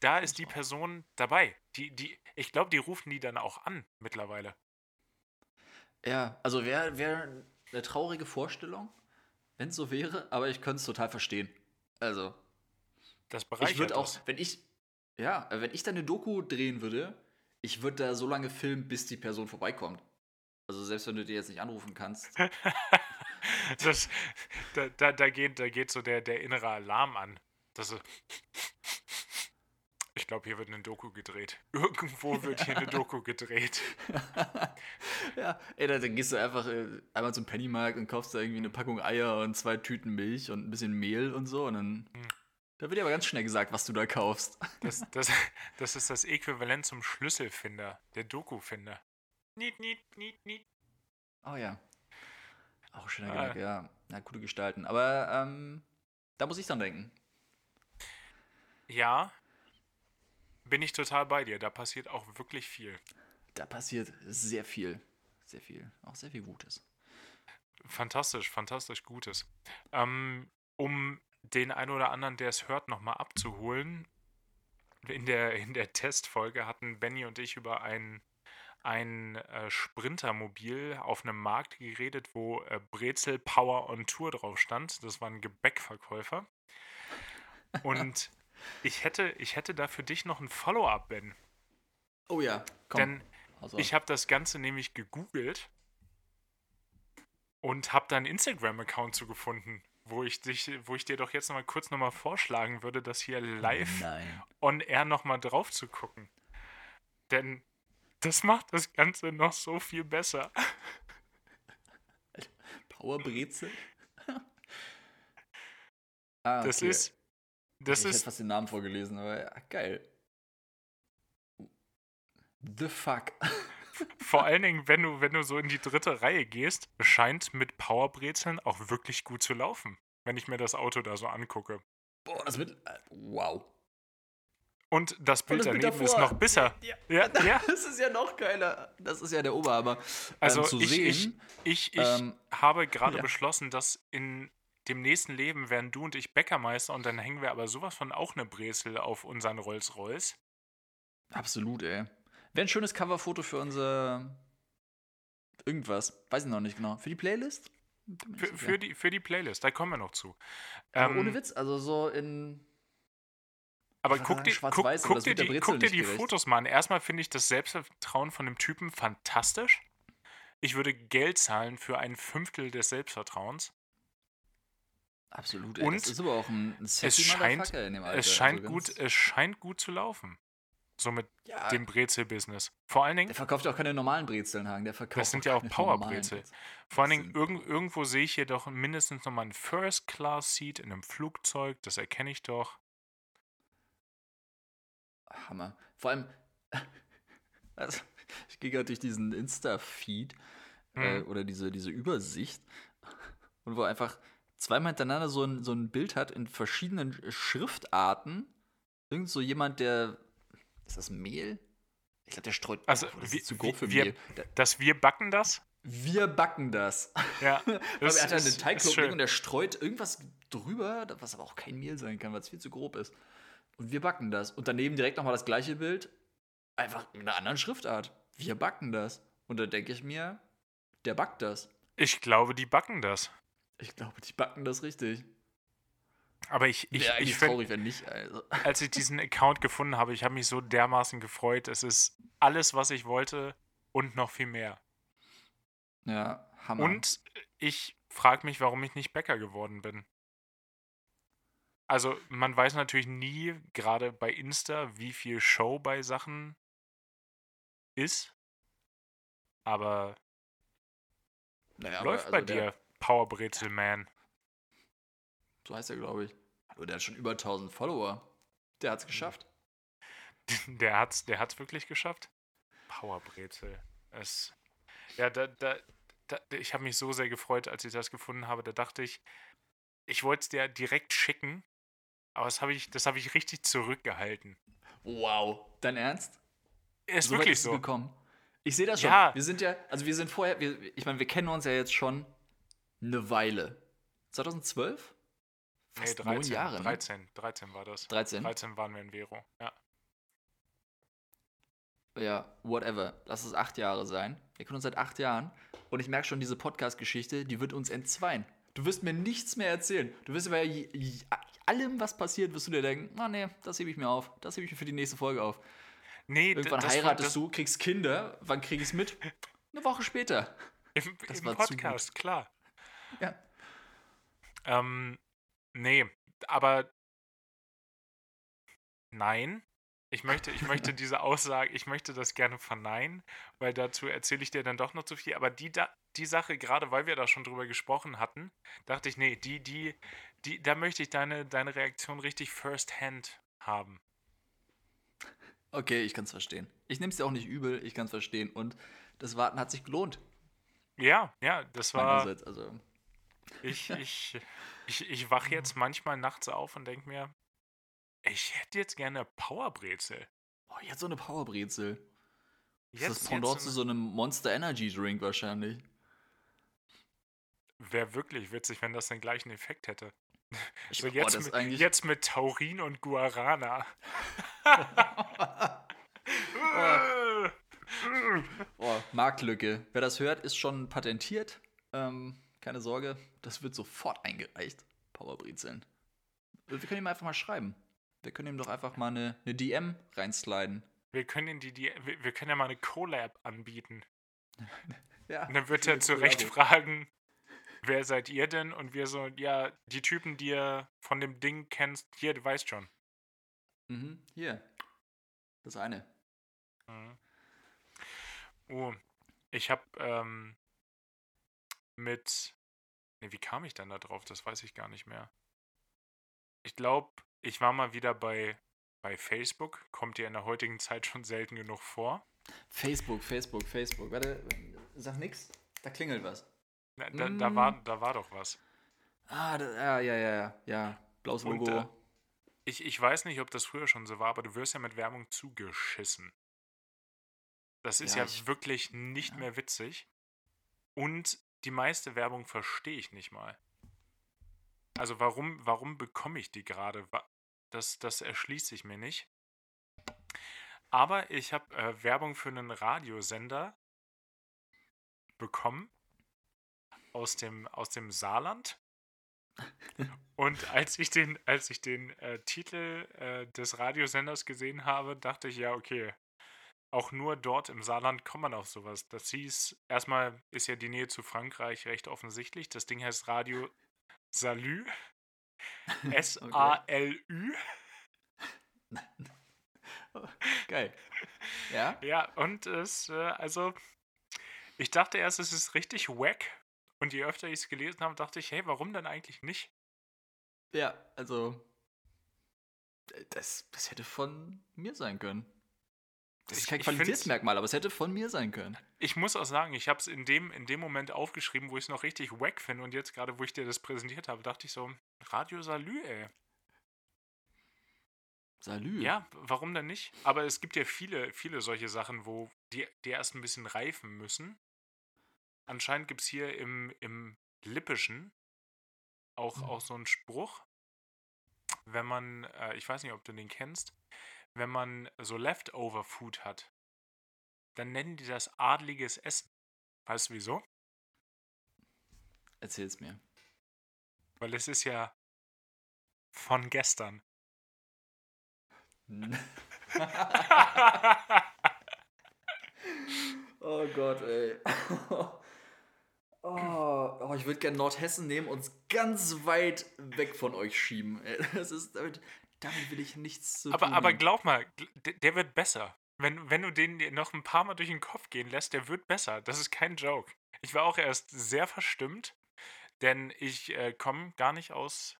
da ist die Person dabei. Die, die, ich glaube, die rufen die dann auch an mittlerweile. Ja, also wäre wär eine traurige Vorstellung, wenn es so wäre, aber ich könnte es total verstehen. Also, Das ich bereichert würde auch, wenn ich, ja, wenn ich da eine Doku drehen würde, ich würde da so lange filmen, bis die Person vorbeikommt. Also selbst wenn du die jetzt nicht anrufen kannst. das, da, da, da, geht, da geht so der, der innere Alarm an. Das ist, ich glaube, hier wird eine Doku gedreht. Irgendwo wird hier eine Doku gedreht. ja, ey, da, dann gehst du einfach äh, einmal zum Pennymarkt und kaufst da irgendwie eine Packung Eier und zwei Tüten Milch und ein bisschen Mehl und so und dann. Hm. Da wird dir aber ganz schnell gesagt, was du da kaufst. Das, das, das ist das Äquivalent zum Schlüsselfinder, der Doku-Finder. Niet, niet, niet, niet. Oh ja. Auch schöner Ah. Gedanke, ja. Na, gute Gestalten. Aber ähm, da muss ich dann denken. Ja, bin ich total bei dir. Da passiert auch wirklich viel. Da passiert sehr viel. Sehr viel. Auch sehr viel Gutes. Fantastisch, fantastisch Gutes. Ähm, um den einen oder anderen, der es hört, nochmal abzuholen. In der, in der Testfolge hatten Benny und ich über ein, ein äh, Sprintermobil auf einem Markt geredet, wo äh, Brezel Power on Tour drauf stand. Das war ein Gebäckverkäufer. Und ich hätte, ich hätte da für dich noch ein Follow-up, Ben. Oh ja, komm. Denn also, ich habe das Ganze nämlich gegoogelt und habe da einen Instagram-Account zu gefunden, wo ich, dich, wo ich dir doch jetzt noch mal kurz nochmal vorschlagen würde, das hier live Nein. on air nochmal drauf zu gucken. Denn das macht das Ganze noch so viel besser. Powerbrezel? ah, Das okay. ist. Das ich hätte ist. fast den Namen vorgelesen, aber ja, geil. The fuck. Vor allen Dingen, wenn du, wenn du so in die dritte Reihe gehst, scheint mit Powerbrezeln auch wirklich gut zu laufen. Wenn ich mir das Auto da so angucke. Boah, das wird. äh, Wow. Und das Bild das Bild daneben ist davor. noch besser. Ja, Ja, ja. Das ist ja noch geiler. Das ist ja der Oberhammer. Also ähm, zu ich, ich, sehen. ich, ich ähm, habe gerade ja. beschlossen, dass in dem nächsten Leben werden du und ich Bäckermeister und dann hängen wir aber sowas von auch eine Brezel auf unseren Rolls-Royce. Absolut, ey. Wäre ein schönes Coverfoto für unser. Irgendwas. Weiß ich noch nicht genau. Für die Playlist? Für, für, die, für die Playlist, da kommen wir noch zu. Ähm, ohne Witz, also so in. Aber würd guck dir, guck, guck dir die, guck dir die. Fotos mal an. Erstmal finde ich das Selbstvertrauen von dem Typen fantastisch. Ich würde Geld zahlen für ein Fünftel des Selbstvertrauens. Absolut, ey. Und das ist aber auch ein, ein sexy scheint- in dem Alter. es, scheint also gut, es scheint gut zu laufen. So mit ja, dem Brezel-Business. Vor allen Dingen, der verkauft ja auch keine normalen Brezeln, Hagen. Der verkauft Das sind ja auch Powerbrezel. Vor allen Dingen, irgend, irgendwo sehe ich hier doch mindestens nochmal ein First-Class-Seat in einem Flugzeug. Das erkenne ich doch. Hammer. Vor allem, also, ich gehe gerade durch diesen Insta-Feed äh, Hm. oder diese, diese Übersicht und wo einfach zweimal hintereinander so ein, so ein Bild hat in verschiedenen Schriftarten. Irgend so jemand, der. Ist das Mehl? Ich glaube, der streut. Also, oh, das wir- ist zu grob für wir- Mehl. Da, Dass wir backen das? wir backen das. Ja. Das er hat einen ist- ist Teigklumpen und der streut irgendwas drüber, was aber auch kein Mehl sein kann, weil es viel zu grob ist. Und wir backen das. Und daneben direkt nochmal das gleiche Bild, einfach mit einer anderen Schriftart. Wir backen das. Und da denke ich mir, der backt das. Ich glaube, die backen das. Ich glaube, die backen das richtig. Aber ich, ich, Wäre ich find, traurig, wenn nicht. Also. als ich diesen Account gefunden habe, ich habe mich so dermaßen gefreut. Es ist alles, was ich wollte und noch viel mehr. Ja, Hammer. Und ich frage mich, warum ich nicht Bäcker geworden bin. Also, man weiß natürlich nie, gerade bei Insta, wie viel Show bei Sachen ist. Aber naja, läuft aber bei also der- dir, Powerbrezel Man. So heißt er, glaube ich. Hallo, der hat schon über 1000 Follower. Der hat's geschafft. Der hat's, der hat's wirklich geschafft. Powerbrezel. Es, ja, da, da, da, ich habe mich so sehr gefreut, als ich das gefunden habe. Da dachte ich, ich wollte es dir direkt schicken, aber das habe ich, das habe ich richtig zurückgehalten. Wow. Dein Ernst? Ist So wirklich ist so. gekommen. Ich sehe das schon. Ja. Wir sind ja, also wir sind vorher, wir, ich meine, wir kennen uns ja jetzt schon eine Weile. 2012? Nee, Fast 13. neun Jahre, ne? 13, 13 war das. 13? 13 waren wir in Vero. Ja. Ja, whatever. Lass es acht Jahre sein. Wir kennen uns seit acht Jahren. Und ich merke schon, diese Podcast-Geschichte, die wird uns entzweien. Du wirst mir nichts mehr erzählen. Du wirst bei allem, was passiert, wirst du dir denken, ah nee, das hebe ich mir auf. Das hebe ich mir für die nächste Folge auf. Nee, Irgendwann das, heiratest das, du, kriegst Kinder. Wann krieg ich's mit? Eine Woche später. Im, Das im war zu gut. Podcast, klar. Ja. Ähm, nee, aber nein. Ich möchte, ich möchte diese Aussage, ich möchte das gerne verneinen, weil dazu erzähle ich dir dann doch noch zu viel. Aber die, da, die Sache, gerade weil wir da schon drüber gesprochen hatten, dachte ich, nee, die, die, die, da möchte ich deine, deine Reaktion richtig first hand haben. Okay, ich kann's verstehen. Ich nehme es dir auch nicht übel, ich kann's verstehen. Und das Warten hat sich gelohnt. Ja, ja, das war. Also, Ich, ich, ich, ich wache jetzt manchmal nachts auf und denke mir, ich hätte jetzt gerne Powerbrezel. oh, jetzt so eine Powerbrezel. Das ist das Pendant zu so einem Monster Energy Drink wahrscheinlich. Wäre wirklich witzig, wenn das den gleichen Effekt hätte. Ich, So oh, jetzt, mit, eigentlich. jetzt mit Taurin und Guarana. Oh, Marktlücke. Wer das hört, ist schon patentiert. Ähm, keine Sorge, das wird sofort eingereicht. Powerbrezeln. Wir können ihm einfach mal schreiben. Wir können ihm doch einfach mal eine, eine DM reinsliden. Wir können, ihn die, die, wir wir können ja mal eine Collab anbieten. Ja. Und dann wird er zu Recht fragen, wer seid ihr denn? Und wir so, ja, die Typen, die ihr von dem Ding kennst, hier, du weißt schon. Mhm, hier. Das eine. Mhm. Oh, ich habe ähm, mit. Ne, wie kam ich denn da drauf? Das weiß ich gar nicht mehr. Ich glaube, ich war mal wieder bei, bei Facebook. Kommt dir in der heutigen Zeit schon selten genug vor. Facebook, Facebook, Facebook. Warte, sag nix. Da klingelt was. Da, da, da, war, da war doch was. Ah, da, ja, ja, ja, ja. Ja, blaues Und, Logo. äh, Ich, ich weiß nicht, ob das früher schon so war, aber du wirst ja mit Werbung zugeschissen. Das ist Ja, ja, ich- wirklich nicht ja. mehr witzig. Und die meiste Werbung verstehe ich nicht mal. Also warum, warum bekomme ich die gerade? Das, das erschließt sich mir nicht. Aber ich habe äh, Werbung für einen Radiosender bekommen aus dem, aus dem Saarland. Und als ich den, als ich den äh, Titel äh, des Radiosenders gesehen habe, dachte ich, ja, okay, auch nur dort im Saarland kommt man auf sowas. Das hieß, erstmal ist ja die Nähe zu Frankreich recht offensichtlich. Das Ding heißt Radio Salü. S-A-L-Ü. Geil. Ja? Ja, und es, äh, also, ich dachte erst, es ist richtig wack. Und je öfter ich es gelesen habe, dachte ich, hey, warum denn eigentlich nicht? Ja, also. Das, das hätte von mir sein können. Das ist kein ich Qualitätsmerkmal, aber es hätte von mir sein können. Ich muss auch sagen, ich habe es in dem, in dem Moment aufgeschrieben, wo ich es noch richtig wack finde. Und jetzt gerade, wo ich dir das präsentiert habe, dachte ich so, Radio Salü, ey. Salü. Ja, warum denn nicht? Aber es gibt ja viele, viele solche Sachen, wo die, die erst ein bisschen reifen müssen. Anscheinend gibt es hier im, im Lippischen auch, Mhm. auch so einen Spruch, wenn man, äh, ich weiß nicht, ob du den kennst, wenn man so Leftover-Food hat, dann nennen die das adliges Essen. Weißt du wieso? Erzähl's mir. Weil es ist ja von gestern. oh Gott, ey. Oh, oh ich würde gerne Nordhessen nehmen und es ganz weit weg von euch schieben. Das ist, damit, damit will ich nichts zu aber, tun aber glaub mal, der, wird besser. Wenn, wenn du den noch ein paar Mal durch den Kopf gehen lässt, der wird besser. Das ist kein Joke. Ich war auch erst sehr verstimmt, denn ich äh, komme gar nicht aus,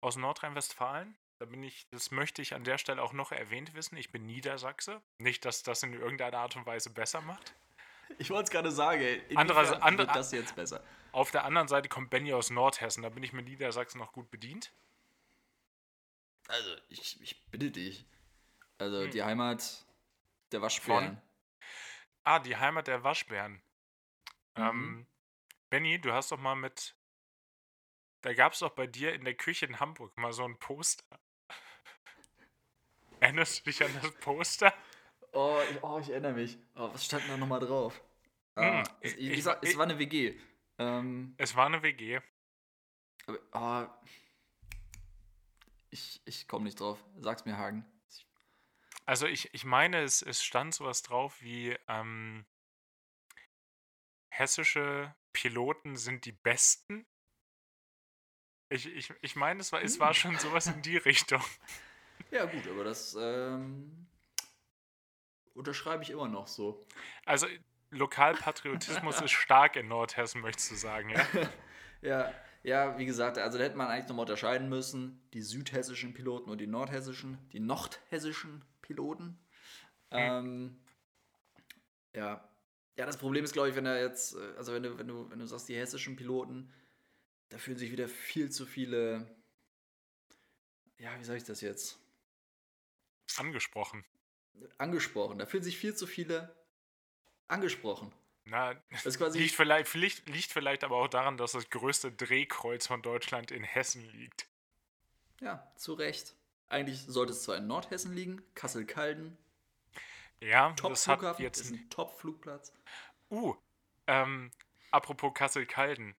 aus Nordrhein-Westfalen. Da bin ich, das möchte ich an der Stelle auch noch erwähnt wissen. Ich bin Niedersachse. Nicht, dass das in irgendeiner Art und Weise besser macht. Ich wollte es gerade sagen, Andererseits- andere- wird das jetzt besser. Auf der anderen Seite kommt Benny aus Nordhessen. Da bin ich mit Niedersachsen noch gut bedient. Also, ich, ich bitte dich. Also, Hm. die Heimat der Waschbären. Ah, die Heimat der Waschbären. Mhm. Ähm, Benny, du hast doch mal mit da gab es doch bei dir in der Küche in Hamburg mal so ein Poster. Erinnerst du dich an das Poster? Oh, ich, oh, ich erinnere mich. Oh, was stand da nochmal drauf? Hm, Ah, es, ich- ich- es war eine WG. Ähm, Es war eine WG. aber, oh, ich ich komme nicht drauf. Sag's mir, Hagen. Also ich, ich meine, es, es stand sowas drauf wie ähm, hessische Piloten sind die besten. Ich, ich, ich meine, es war, es war schon sowas in die Richtung. Ja, gut, aber das ähm, unterschreibe ich immer noch so. Also Lokalpatriotismus ist stark in Nordhessen, möchtest du sagen, ja? Ja, ja, wie gesagt, also da hätte man eigentlich nochmal unterscheiden müssen. Die südhessischen Piloten und die nordhessischen, die nordhessischen Piloten. Ähm, ja. Ja, das Problem ist, glaube ich, wenn er jetzt, äh, also wenn du, wenn du, wenn du sagst, die hessischen Piloten, da fühlen sich wieder viel zu viele, ja, wie sage ich das jetzt? Angesprochen. Angesprochen. Da fühlen sich viel zu viele angesprochen. Na, liegt vielleicht, liegt, liegt vielleicht aber auch daran, dass das größte Drehkreuz von Deutschland in Hessen liegt. Ja, zu Recht. Eigentlich sollte es zwar in Nordhessen liegen, Kassel-Calden, Ja, das hat Top-Flughafen, jetzt ist ein Top-Flugplatz. Uh, ähm, apropos Kassel-Calden.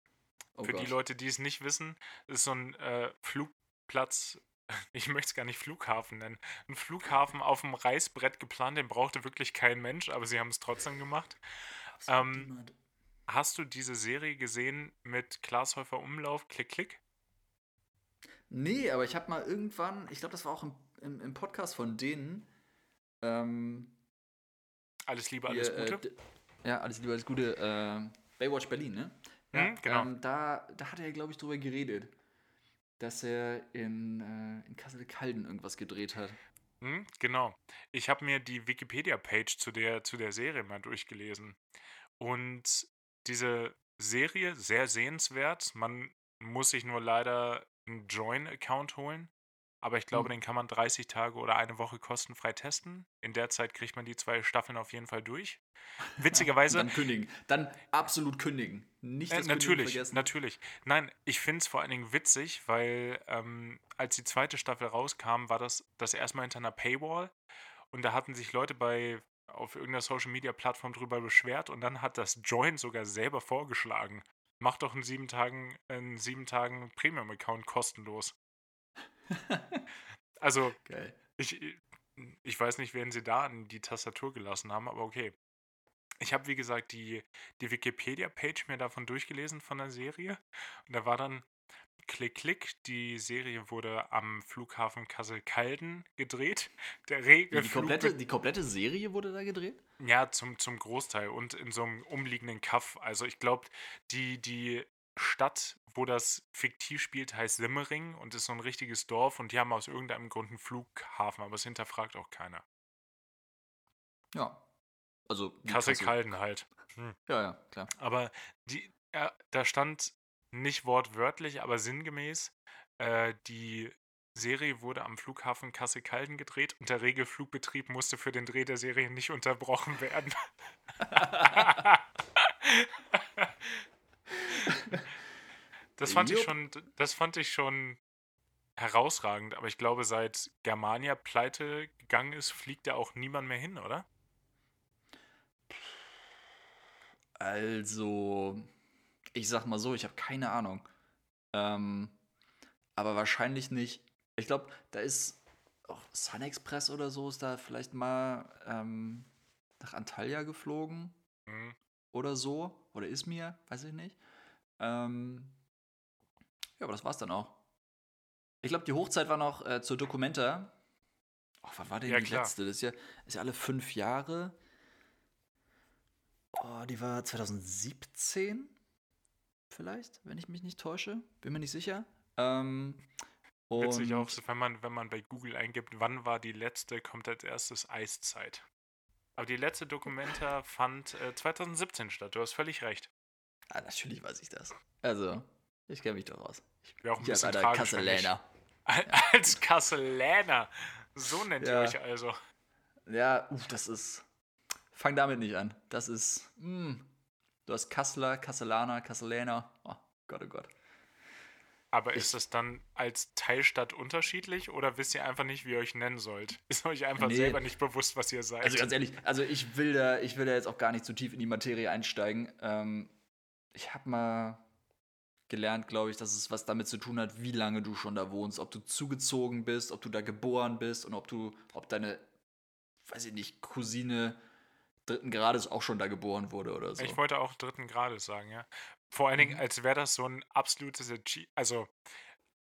Oh Für die Gott. Leute, die es nicht wissen, ist so ein äh, Flugplatz, ich möchte es gar nicht Flughafen nennen, ein Flughafen auf dem Reißbrett geplant, den brauchte wirklich kein Mensch, aber sie haben es trotzdem gemacht. Absolut ähm, niemand. Hast du diese Serie gesehen mit Glashäufer Umlauf, Klick, Klick? Nee, aber ich habe mal irgendwann, ich glaube, das war auch im, im, im Podcast von denen, ähm, Alles Liebe, alles hier, äh, Gute. d- ja, alles Liebe, alles Gute, äh, Baywatch Berlin, ne? Mhm, genau. Ähm, da, da hat er, glaube ich, drüber geredet, dass er in, äh, in Kassel-Calden irgendwas gedreht hat. Hm, genau. Ich habe mir die Wikipedia-Page zu der, zu der Serie mal durchgelesen. Und diese Serie, sehr sehenswert. Man muss sich nur leider einen Join-Account holen. Aber ich glaube, Hm. den kann man 30 Tage oder eine Woche kostenfrei testen. In der Zeit kriegt man die zwei Staffeln auf jeden Fall durch. Witzigerweise, Dann kündigen. Dann absolut kündigen. Nicht äh, das Kündigen natürlich, vergessen. natürlich. Nein, ich finde es vor allen Dingen witzig, weil ähm, als die zweite Staffel rauskam, war das das erstmal hinter einer Paywall und da hatten sich Leute bei auf irgendeiner Social Media Plattform drüber beschwert und dann hat das Join sogar selber vorgeschlagen. Mach doch in sieben Tagen in sieben Tagen Premium Account kostenlos. Also Geil. ich, ich weiß nicht, wen sie da an die Tastatur gelassen haben, aber okay. Ich habe, wie gesagt, die, die Wikipedia-Page mir davon durchgelesen von der Serie. Und da war dann Klick, Klick. Die Serie wurde am Flughafen Kassel-Calden gedreht. Der Die, rege die, komplette, die komplette Serie wurde da gedreht? ja, zum, zum Großteil und in so einem umliegenden Kaff. Also ich glaube, die, die Stadt, wo das fiktiv spielt, heißt Simmering und ist so ein richtiges Dorf und die haben aus irgendeinem Grund einen Flughafen, aber es hinterfragt auch keiner. Ja. Also. Kassel-Calden halt. Ja, ja, klar. Aber die, ja, da stand nicht wortwörtlich, aber sinngemäß, äh, die Serie wurde am Flughafen Kassel-Calden gedreht und der Regelflugbetrieb musste für den Dreh der Serie nicht unterbrochen werden. das fand ich schon, das fand ich schon herausragend, aber ich glaube, seit Germania pleite gegangen ist, fliegt da auch niemand mehr hin, oder? Also, ich sag mal so, ich habe keine Ahnung. Ähm, aber wahrscheinlich nicht. Ich glaube, da ist auch Sun Express oder so ist da vielleicht mal ähm, nach Antalya geflogen Hm. oder so. Oder Izmir, weiß ich nicht. Ähm, ja, aber das war's dann auch. Ich glaube, die Hochzeit war noch äh, zur Documenta. Oh, wann war denn Ja, die klar. letzte? Das ist ja, ist ja alle fünf Jahre. Oh, die war 2017 vielleicht, wenn ich mich nicht täusche. Bin mir nicht sicher. Ähm, Witzig und- auch, so, wenn man, wenn man bei Google eingibt, wann war die letzte, kommt als erstes Eiszeit. Aber die letzte Dokumenta fand äh, 2017 statt. Du hast völlig recht. Ah, natürlich weiß ich das. Also, ich kenne mich doch aus. Ich, Wäre auch ein als bisschen tragisch, Kasseläner. Als Kasseläner. So nennt ihr Ja. euch also. Ja, uff, das ist. Fang damit nicht an. Das ist. mm. Du hast Kasseler, Kasselaner, Kasseläner. Oh Gott, oh Gott. Aber ist das dann als Teilstadt unterschiedlich oder wisst ihr einfach nicht, wie ihr euch nennen sollt? Ist euch einfach nee. selber nicht bewusst, was ihr seid? Also ganz ehrlich, also ich will da, ich will da jetzt auch gar nicht zu tief in die Materie einsteigen. Ähm, ich habe mal gelernt, glaube ich, dass es was damit zu tun hat, wie lange du schon da wohnst, ob du zugezogen bist, ob du da geboren bist und ob du, ob deine, weiß ich nicht, Cousine dritten Grades auch schon da geboren wurde oder so. Ich wollte auch dritten Grades sagen, ja. Vor allen Dingen, mhm. als wäre das so ein absolutes, also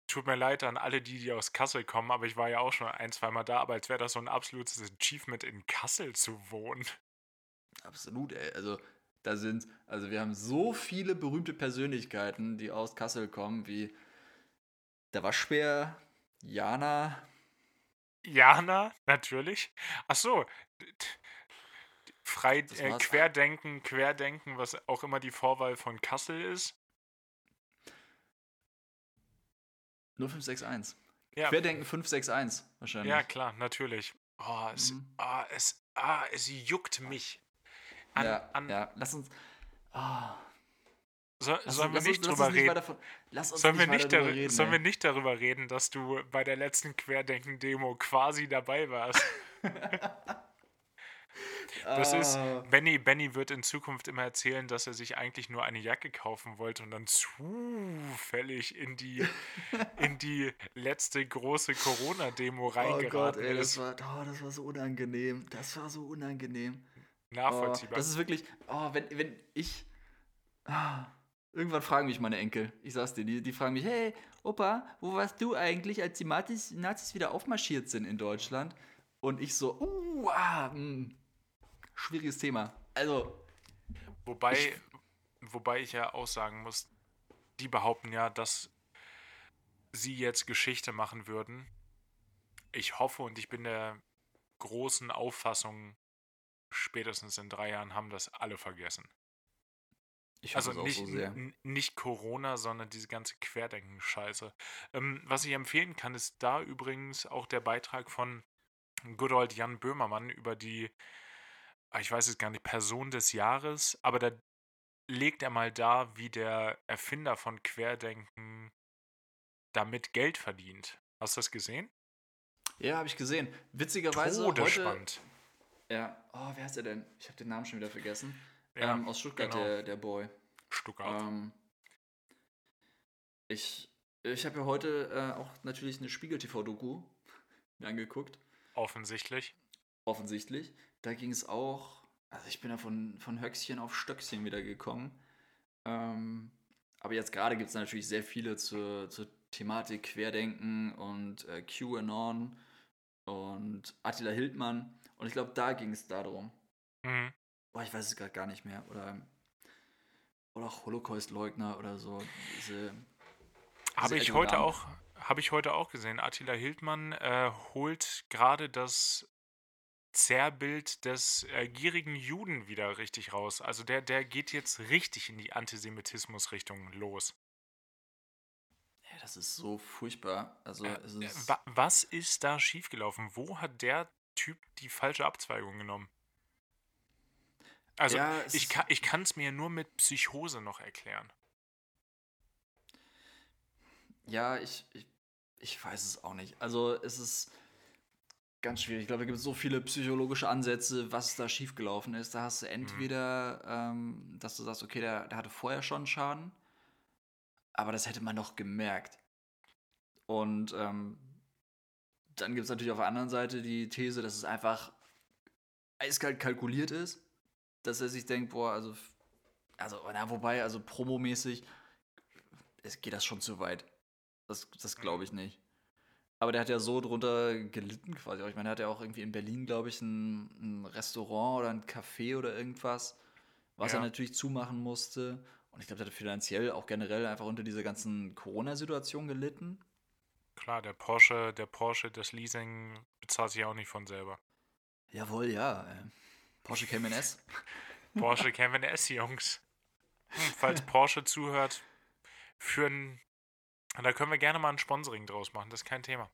tut mir leid an alle, die, die aus Kassel kommen, aber ich war ja auch schon ein, zweimal da, aber als wäre das so ein absolutes Achievement, in Kassel zu wohnen. Absolut, ey. Also, da sind, also wir haben so viele berühmte Persönlichkeiten, die aus Kassel kommen, wie der Waschbär, Jana. Jana, natürlich. Ach so, frei äh, querdenken, querdenken, was auch immer die Vorwahl von Kassel ist. 0561. Ja. Querdenken 561 wahrscheinlich. Ja, klar, natürlich. Oh, es, mhm. oh, es, ah, es juckt mich. An, ja, an, ja, lass uns. Oh. So, lass, sollen wir nicht drüber reden? sollen, wir nicht reden, sollen wir nicht darüber reden, dass du bei der letzten Querdenken-Demo quasi dabei warst? Das ist, ah. Benny, Benny wird in Zukunft immer erzählen, dass er sich eigentlich nur eine Jacke kaufen wollte und dann zufällig in die, in die letzte große Corona-Demo reingeraten oh Gott, ey, ist. Das war, oh, das war so unangenehm. Das war so unangenehm. Nachvollziehbar. Oh, das ist wirklich, oh, wenn, wenn ich. Oh, irgendwann fragen mich meine Enkel, ich sag's dir, die, die fragen mich, hey, Opa, wo warst du eigentlich, als die Nazis, Nazis wieder aufmarschiert sind in Deutschland? Und ich so, uh, ah, mh, hm, schwieriges Thema. Also. Wobei ich, wobei ich ja auch sagen muss, die behaupten ja, dass sie jetzt Geschichte machen würden. Ich hoffe und ich bin der großen Auffassung, spätestens in drei Jahren haben das alle vergessen. Ich also nicht, so nicht Corona, sondern diese ganze Querdenken-Scheiße. Ähm, was ich empfehlen kann, ist da übrigens auch der Beitrag von Good Old Jan Böhmermann über die Ah, ich weiß es gar nicht, Person des Jahres, aber da legt er mal dar, wie der Erfinder von Querdenken damit Geld verdient. Hast du das gesehen? Ja, habe ich gesehen. Witzigerweise heute... Ja, oh, wer heißt er denn? Ich habe den Namen schon wieder vergessen. Ja, ähm, aus Stuttgart, genau. der, der Boy. Stuttgart. Ähm, ich ich habe ja heute äh, auch natürlich eine Spiegel-TV-Doku angeguckt. Offensichtlich. Offensichtlich. Da ging es auch, also ich bin ja von, von Höchstchen auf Stöckchen wieder gekommen. Ähm, aber jetzt gerade gibt es natürlich sehr viele zur, zur Thematik Querdenken und äh, QAnon und Attila Hildmann. Und ich glaube, da ging es darum. Mhm. Boah, ich weiß es gerade gar nicht mehr. Oder, oder auch Holocaust-Leugner oder so. Diese, habe ich heute auch habe ich heute auch gesehen. Attila Hildmann äh, holt gerade das Zerrbild des äh, gierigen Juden wieder richtig raus. Also der, der geht jetzt richtig in die Antisemitismus-Richtung los. Ja, das ist so furchtbar. Also äh, ist was ist da schiefgelaufen? Wo hat der Typ die falsche Abzweigung genommen? Also ja, ich, kann, ich kann es mir nur mit Psychose noch erklären. Ja, ich, ich, ich weiß es auch nicht. Also es ist ganz schwierig. Ich glaube, da gibt es so viele psychologische Ansätze, was da schiefgelaufen ist. Da hast du entweder, mhm. ähm, dass du sagst, okay, der, der hatte vorher schon Schaden, aber das hätte man doch gemerkt. Und ähm, dann gibt es natürlich auf der anderen Seite die These, dass es einfach eiskalt kalkuliert ist, dass er sich denkt, boah, also, also, na, wobei, also promomäßig, es geht das schon zu weit. Das, das glaube ich nicht. Aber der hat ja so drunter gelitten quasi. Ich meine, er hat ja auch irgendwie in Berlin, glaube ich, ein, ein, Restaurant oder ein Café oder irgendwas, was ja. er natürlich zumachen musste. Und ich glaube, der hat finanziell auch generell einfach unter dieser ganzen Corona-Situation gelitten. Klar, der Porsche, der Porsche, das Leasing bezahlt sich auch nicht von selber. Jawohl, ja. Porsche Cayman S. Porsche Cayman S, Jungs. Hm, falls Porsche zuhört, führen und da können wir gerne mal ein Sponsoring draus machen, das ist kein Thema.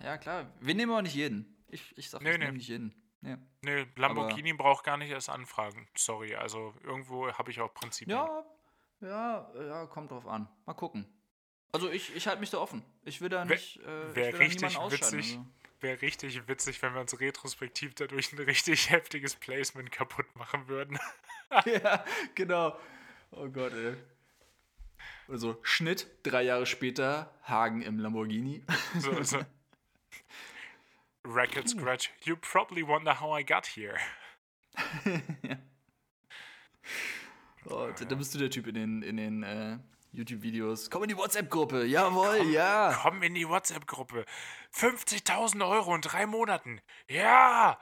Ja, klar. Wir nehmen aber nicht jeden. Ich, ich sag, nee, ich nee. nicht jeden. Ja. Nee, Lamborghini aber braucht gar nicht erst anfragen. Sorry, also irgendwo habe ich auch Prinzipien. Ja, ja, ja, kommt drauf an. Mal gucken. Also ich, ich halte mich da offen. Ich will da nicht, äh, wär ich will richtig witzig. Also. Wäre richtig witzig, wenn wir uns retrospektiv dadurch ein richtig heftiges Placement kaputt machen würden. ja, genau. Oh Gott, ey. Oder so, Schnitt, drei Jahre später, Hagen im Lamborghini. So, so. Record scratch. You probably wonder how I got here. Oh, da da bist du der Typ in den, in den äh, YouTube-Videos. Komm in die WhatsApp-Gruppe. Jawohl, ja. Komm in die WhatsApp-Gruppe. 50.000 Euro in drei Monaten. Ja!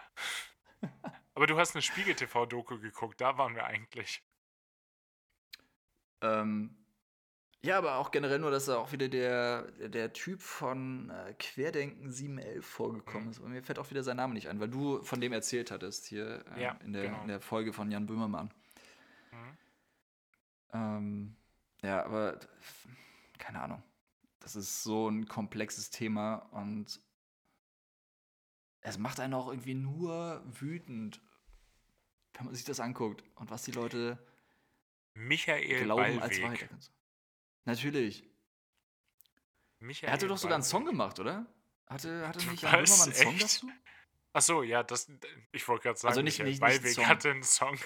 Aber du hast eine Spiegel-TV-Doku geguckt, da waren wir eigentlich. Ähm, ja, aber auch generell nur, dass da auch wieder der, der Typ von äh, Querdenken 711 vorgekommen ist. Und mir fällt auch wieder sein Name nicht ein, weil du von dem erzählt hattest hier äh, Ja, in, der, genau. in der Folge von Jan Böhmermann. Mhm. Ähm, ja, aber keine Ahnung. Das ist so ein komplexes Thema und es macht einen auch irgendwie nur wütend, wenn man sich das anguckt und was die Leute Michael glauben als Ballweg. Wahrheit. Natürlich. Michael Er hatte doch sogar einen. Song gemacht, oder? Hatte, hatte nicht? Jan Böhmermann einen Song Echt? dazu? Ach so, ja, das, ich wollte gerade sagen, Also nicht- Michael nicht- nicht Ballweg Song. hatte einen Song.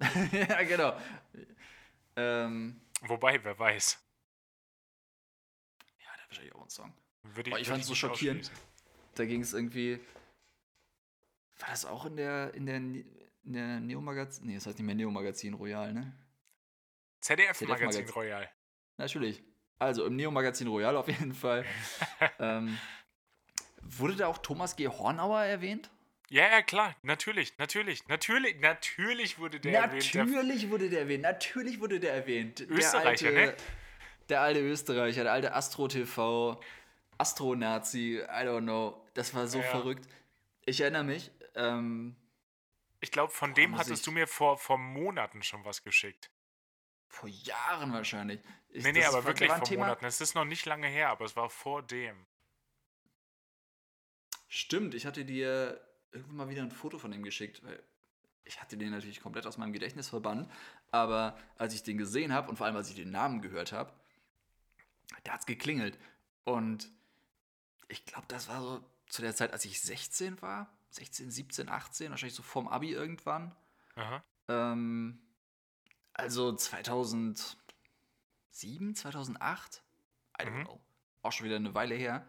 ja, genau. Ähm, Wobei, wer weiß. ja, hat wahrscheinlich auch einen Song. Würde Boah, ich würde fand's so schockierend. Da ging es irgendwie. War das auch in der, in der, in der Neo-Magazin? Nee, das heißt nicht mehr Neo-Magazin Royal, ne? ZDF-Magazin ZDF-Magazin. Royal. Natürlich. Also im Neo-Magazin Royal auf jeden Fall. ähm, wurde da auch Thomas G. Hornauer erwähnt? Ja, ja, klar, natürlich, natürlich, natürlich, natürlich wurde der erwähnt. Der Natürlich wurde der erwähnt. Natürlich wurde der erwähnt. Österreicher, der alte, ne? Der alte Österreicher, der alte Astro-TV, Astro-Nazi, I don't know. Das war so Ja. verrückt. Ich erinnere mich, ähm, ich glaube, von dem hattest ich- du mir vor, vor Monaten schon was geschickt. vor Jahren wahrscheinlich. Ich, nee, nee, aber wirklich vor Thema- Monaten. Es ist noch nicht lange her, aber es war vor dem. Stimmt, ich hatte dir irgendwann mal wieder ein Foto von ihm geschickt, weil ich hatte den natürlich komplett aus meinem Gedächtnis verbannt, aber als ich den gesehen habe und vor allem als ich den Namen gehört habe, da hat es geklingelt. Und ich glaube, das war so zu der Zeit, als ich 16 war, 16, 17, 18, wahrscheinlich so vorm Abi irgendwann. Aha. Ähm, also 2007, 2008? I don't Mhm. know. Auch schon wieder eine Weile her.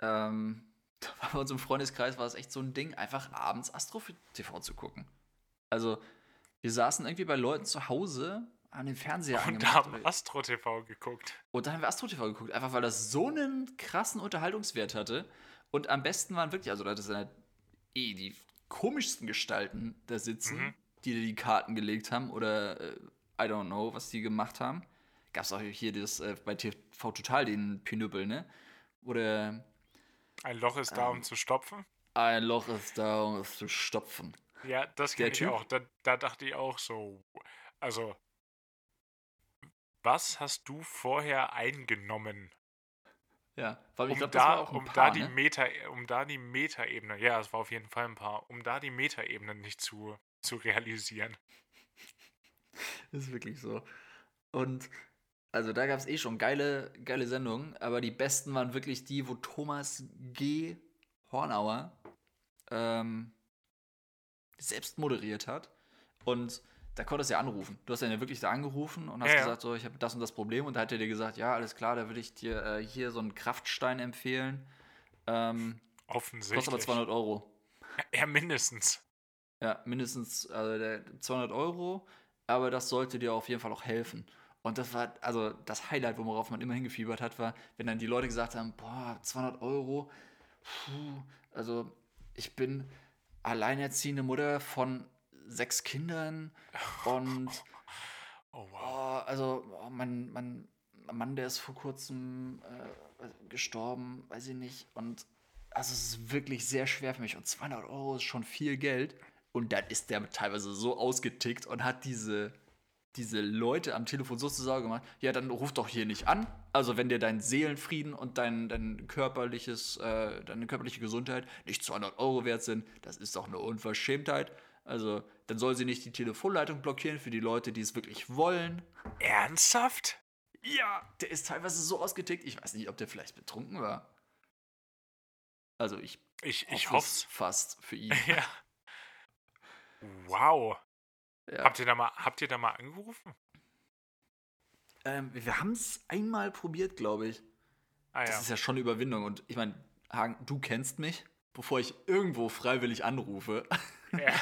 Ähm, da war bei uns im Freundeskreis war es echt so ein Ding, einfach abends Astro-TV zu gucken. Also, wir saßen irgendwie bei Leuten zu Hause an den Fernseher Und angemacht. haben oder- Astro TV geguckt. und dann haben wir Astro TV geguckt, einfach weil das so einen krassen Unterhaltungswert hatte. Und am besten waren wirklich, also da sind halt eh die komischsten Gestalten da sitzen, Mhm. die dir die Karten gelegt haben oder äh, I don't know, was die gemacht haben. Gab es auch hier das äh, bei TV Total den Pinüppel, ne? Oder Ein Loch ist da, um Ähm. zu stopfen. ein Loch ist da, um es zu stopfen. Ja, das kenne ich Typ? auch. Da, da dachte ich auch so. Also, was hast du vorher eingenommen? Ja, allem, ich Um glaube, das da, war auch um Paar, da die ne? Meta, um da die Metaebene, ja, es war auf jeden Fall ein paar, um da die Metaebene nicht zu, zu realisieren. Das ist wirklich so. Und also da gab es eh schon geile, geile Sendungen, aber die besten waren wirklich die, wo Thomas G. Hornauer ähm, selbst moderiert hat. Und da konntest du ja anrufen. Du hast ja wirklich da angerufen und hast ja. gesagt, so, ich habe das und das Problem. Und da hat er dir gesagt, ja, alles klar, da würde ich dir äh, hier so einen Kraftstein empfehlen. Ähm, Offensichtlich. kostet aber 200 Euro. Ja, mindestens. Ja, mindestens also der 200 Euro, aber das sollte dir auf jeden Fall auch helfen. Und das war, also das Highlight, worauf man immer hingefiebert hat, war, wenn dann die Leute gesagt haben, boah, 200 Euro, puh, also ich bin alleinerziehende Mutter von sechs Kindern und Oh wow. Oh, also oh, mein, mein Mann, der ist vor kurzem äh, gestorben, weiß ich nicht. Und also es ist wirklich sehr schwer für mich. Und 200 Euro ist schon viel Geld. Und dann ist der teilweise so ausgetickt und hat diese, diese Leute am Telefon so zur Sorge gemacht, ja, dann ruf doch hier nicht an. Also wenn dir dein Seelenfrieden und dein, dein körperliches, äh, deine körperliche Gesundheit nicht 200 Euro wert sind, das ist doch eine Unverschämtheit. Also dann soll sie nicht die Telefonleitung blockieren für die Leute, die es wirklich wollen. Ernsthaft? Ja, der ist teilweise so ausgetickt. Ich weiß nicht, ob der vielleicht betrunken war. Also ich, Ich, ich hoffe es fast für ihn. Ja. Wow. Ja. Habt ihr da mal, habt ihr da mal angerufen? Ähm, wir haben es einmal probiert, glaube ich. Ah Das ja. ist ja schon eine Überwindung. Und ich meine, Hagen, du kennst mich, bevor ich irgendwo freiwillig anrufe. ja.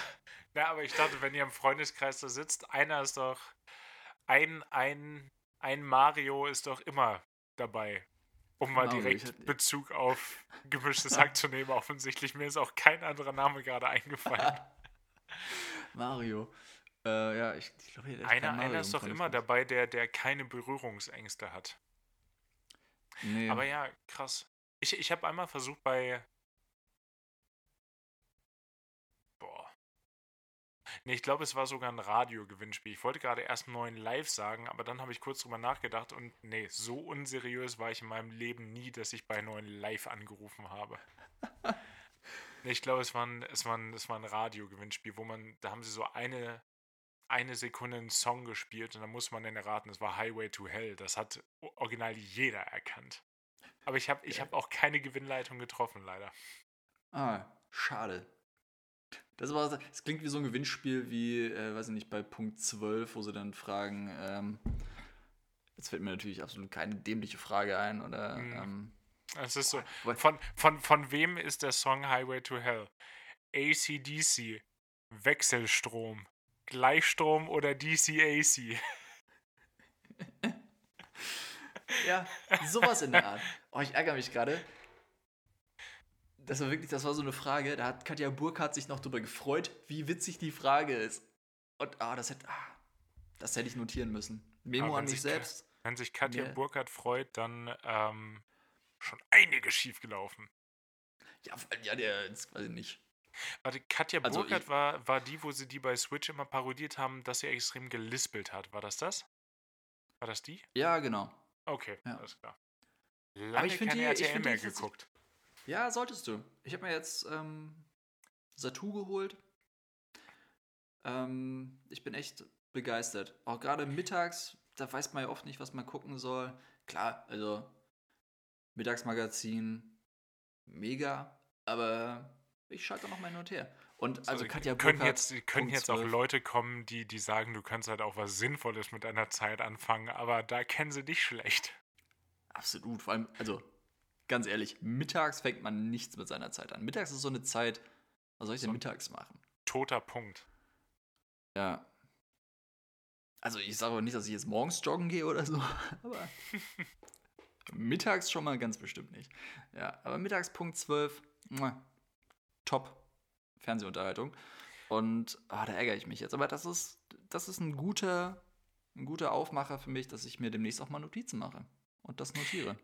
Na, aber ich dachte, wenn ihr im Freundeskreis da sitzt, einer ist doch. Ein, ein, ein Mario ist doch immer dabei. Um mal Mario, direkt ich hätte- Bezug auf gemischtes Hack zu nehmen, offensichtlich. Mir ist auch kein anderer Name gerade eingefallen. Mario. Äh, ja, ich, ich glaube, Einer, einer ist doch immer dabei, der, der keine Berührungsängste hat. Nee. Aber ja, krass. Ich, ich habe einmal versucht bei. Boah. Nee, ich glaube, es war sogar ein Radio-Gewinnspiel. Ich wollte gerade erst neuen Live sagen, aber dann habe ich kurz drüber nachgedacht und nee, so unseriös war ich in meinem Leben nie, dass ich bei neuen Live angerufen habe. nee, ich glaube, es war ein, es war ein, es war ein Radio-Gewinnspiel, wo man, da haben sie so eine, eine Sekunde einen Song gespielt und dann muss man den erraten. Es war Highway to Hell. Das hat original jeder erkannt. Aber ich habe ich hab auch keine Gewinnleitung getroffen, leider. Ah, schade. Das, war, das klingt wie so ein Gewinnspiel wie, äh, weiß ich nicht, bei Punkt 12, wo sie dann fragen, ähm, jetzt fällt mir natürlich absolut keine dämliche Frage ein, oder, Mhm. ähm, Es ist so. Von, von, von wem ist der Song Highway to Hell? ACDC, Wechselstrom, Gleichstrom oder DCAC? Ja, sowas in der Art. Oh, ich ärgere mich gerade. Das war wirklich, das war so eine Frage, da hat Katja Burkhardt sich noch drüber gefreut, wie witzig die Frage ist. Und ah, das hätte, ah, das hätte ich notieren müssen. Memo Aber an mich selbst. Wenn sich Katja Nee. Burkhardt freut, dann ähm, schon einiges schiefgelaufen. Ja, ja, der, das weiß ich nicht. Warte, Katja Also Burkhardt ich- war, war die, wo sie die bei Switch immer parodiert haben, dass sie extrem gelispelt hat. War das das? War das die? Ja, genau. Okay, Ja. alles klar. Lange ich find keine die- ich RTL die mehr tatsächlich- geguckt. Ja, solltest du. Ich habe mir jetzt ähm, Satu geholt. Ähm, ich bin echt begeistert. Auch gerade mittags, da weiß man ja oft nicht, was man gucken soll. Klar, also Mittagsmagazin, mega, aber ich schalte noch mal hin und her. Und also, Katja können Burkhardt, jetzt, können jetzt auch 12. Leute kommen, die, die sagen, du kannst halt auch was Sinnvolles mit deiner Zeit anfangen, aber da kennen sie dich schlecht. Absolut, vor allem, also ganz ehrlich, mittags fängt man nichts mit seiner Zeit an. Mittags ist so eine Zeit, was soll ich denn So- mittags machen? Toter Punkt. Ja. Also ich sage auch nicht, dass ich jetzt morgens joggen gehe oder so, aber mittags schon mal ganz bestimmt nicht. Ja, aber mittags Punkt 12, muah, top Fernsehunterhaltung. Und ah, da ärgere ich mich jetzt. Aber das ist, das ist ein guter, ein guter Aufmacher für mich, dass ich mir demnächst auch mal Notizen mache und das notiere.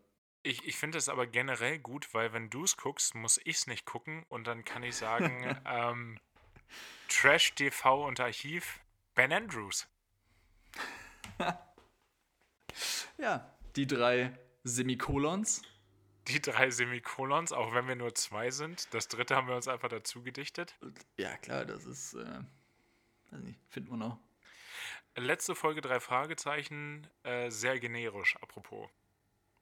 Ich, ich finde es aber generell gut, weil wenn du es guckst, muss ich es nicht gucken und dann kann ich sagen, ähm, Trash TV und Archiv, Ben Andrews. Ja, die drei Semikolons. Die drei Semikolons, auch wenn wir nur zwei sind. Das dritte haben wir uns einfach dazu gedichtet. Ja, klar, das ist, äh, weiß nicht, finden wir noch. Letzte Folge drei Fragezeichen, äh, sehr generisch, apropos.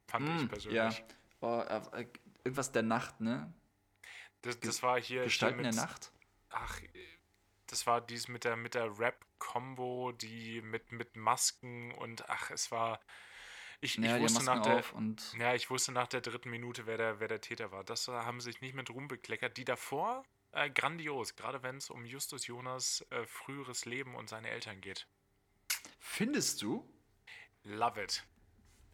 Fand Mm, ich persönlich. Ja. Oh, äh, irgendwas der Nacht, ne? Das, das war hier. Gestalten hier der mit, Nacht? Ach, das war dies mit der, mit der Rap-Combo, die mit, mit Masken und ach, es war. Ich, Ja, ich wusste nach der. Ja, ich wusste nach der dritten Minute, wer der, wer der Täter war. Das haben sich nicht mit Ruhm bekleckert. Die davor, äh, grandios, gerade wenn es um Justus Jonas äh, früheres Leben und seine Eltern geht. findest du? Love it.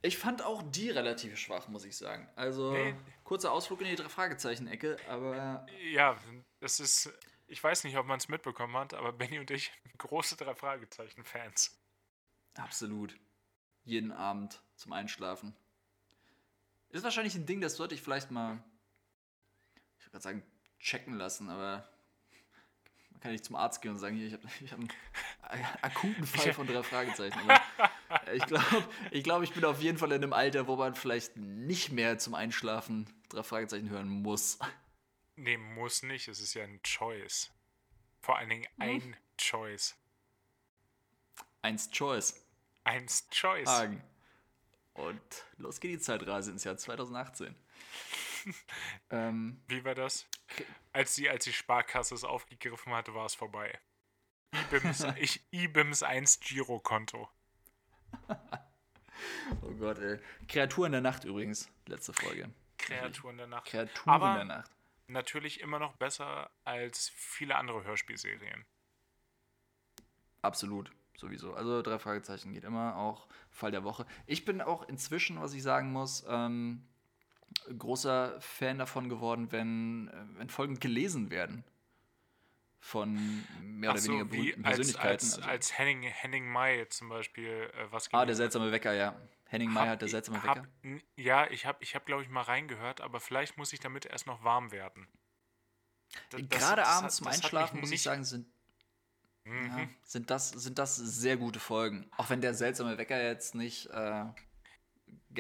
Ich fand auch die relativ schwach, muss ich sagen. Also, Nee. kurzer Ausflug in die Fragezeichen-Ecke, aber Ja, das ist. Ich weiß nicht, ob man es mitbekommen hat, aber Benny und ich, große drei Fragezeichen-Fans. absolut. Jeden Abend zum Einschlafen. Ist wahrscheinlich ein Ding, das sollte ich vielleicht mal, ich würde gerade sagen, checken lassen, aber man kann nicht zum Arzt gehen und sagen, hier, ich habe ich hab einen akuten Fall von drei Fragezeichen. Aber ich glaube, ich, glaub, ich bin auf jeden Fall in einem Alter, wo man vielleicht nicht mehr zum Einschlafen drei Fragezeichen hören muss. Nee, muss nicht. Es ist ja ein Choice. Vor allen Dingen ein Choice. Eins Choice. Eins Choice. Hagen. Und los geht die Zeitreise ins Jahr 2018. ähm, Wie war das? Als die, als die Sparkasse es aufgegriffen hatte, war es vorbei. IBIMS, ich, IBIMS 1 Girokonto. oh Gott, ey. Kreaturen der Nacht übrigens, letzte Folge. Kreaturen der Nacht. Kreaturen Aber- der Nacht. Natürlich immer noch besser als viele andere Hörspielserien. Absolut, sowieso. Also drei Fragezeichen geht immer, auch Fall der Woche. Ich bin auch inzwischen, was ich sagen muss, ähm, großer Fan davon geworden, wenn, äh, wenn Folgen gelesen werden. Von mehr oder so, weniger berühmten als, Persönlichkeiten. als, also, als Henning, Henning May zum Beispiel äh, was ah, der seltsame Wecker, ja. Henning May hat der seltsame hab, Wecker. n- Ja, ich habe, ich hab, glaube ich, mal reingehört, aber vielleicht muss ich damit erst noch warm werden. Das- Gerade das abends zum Einschlafen, muss ich sagen, sind, Mhm. ja, sind, das, sind das sehr gute Folgen. Auch wenn der seltsame Wecker jetzt nicht äh,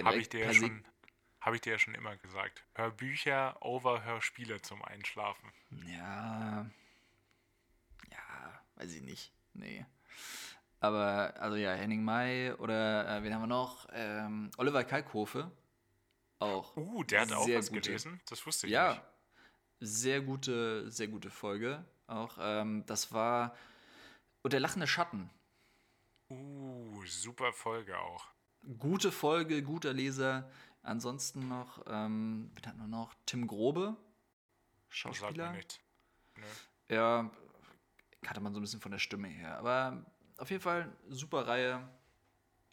Habe ich dir ja habe ich dir ja schon immer gesagt. Hör Bücher over Hörspiele zum Einschlafen. Ja. Ja, weiß ich nicht. Nee. Aber, also ja, Henning May oder äh, wen haben wir noch? Ähm, Oliver Kalkofe. Auch. Uh, der hat auch was gute. gelesen. Das wusste ich Ja. nicht. Sehr gute, sehr gute Folge. Auch, ähm, das war. Und der lachende Schatten. Uh, super Folge auch. Gute Folge, guter Leser. Ansonsten noch, ähm, wen hatten wir noch? Tim Grobe. Das sagt mir Schauspieler. nichts. Nö. Ja, hatte man so ein bisschen von der Stimme her. Aber auf jeden Fall super Reihe.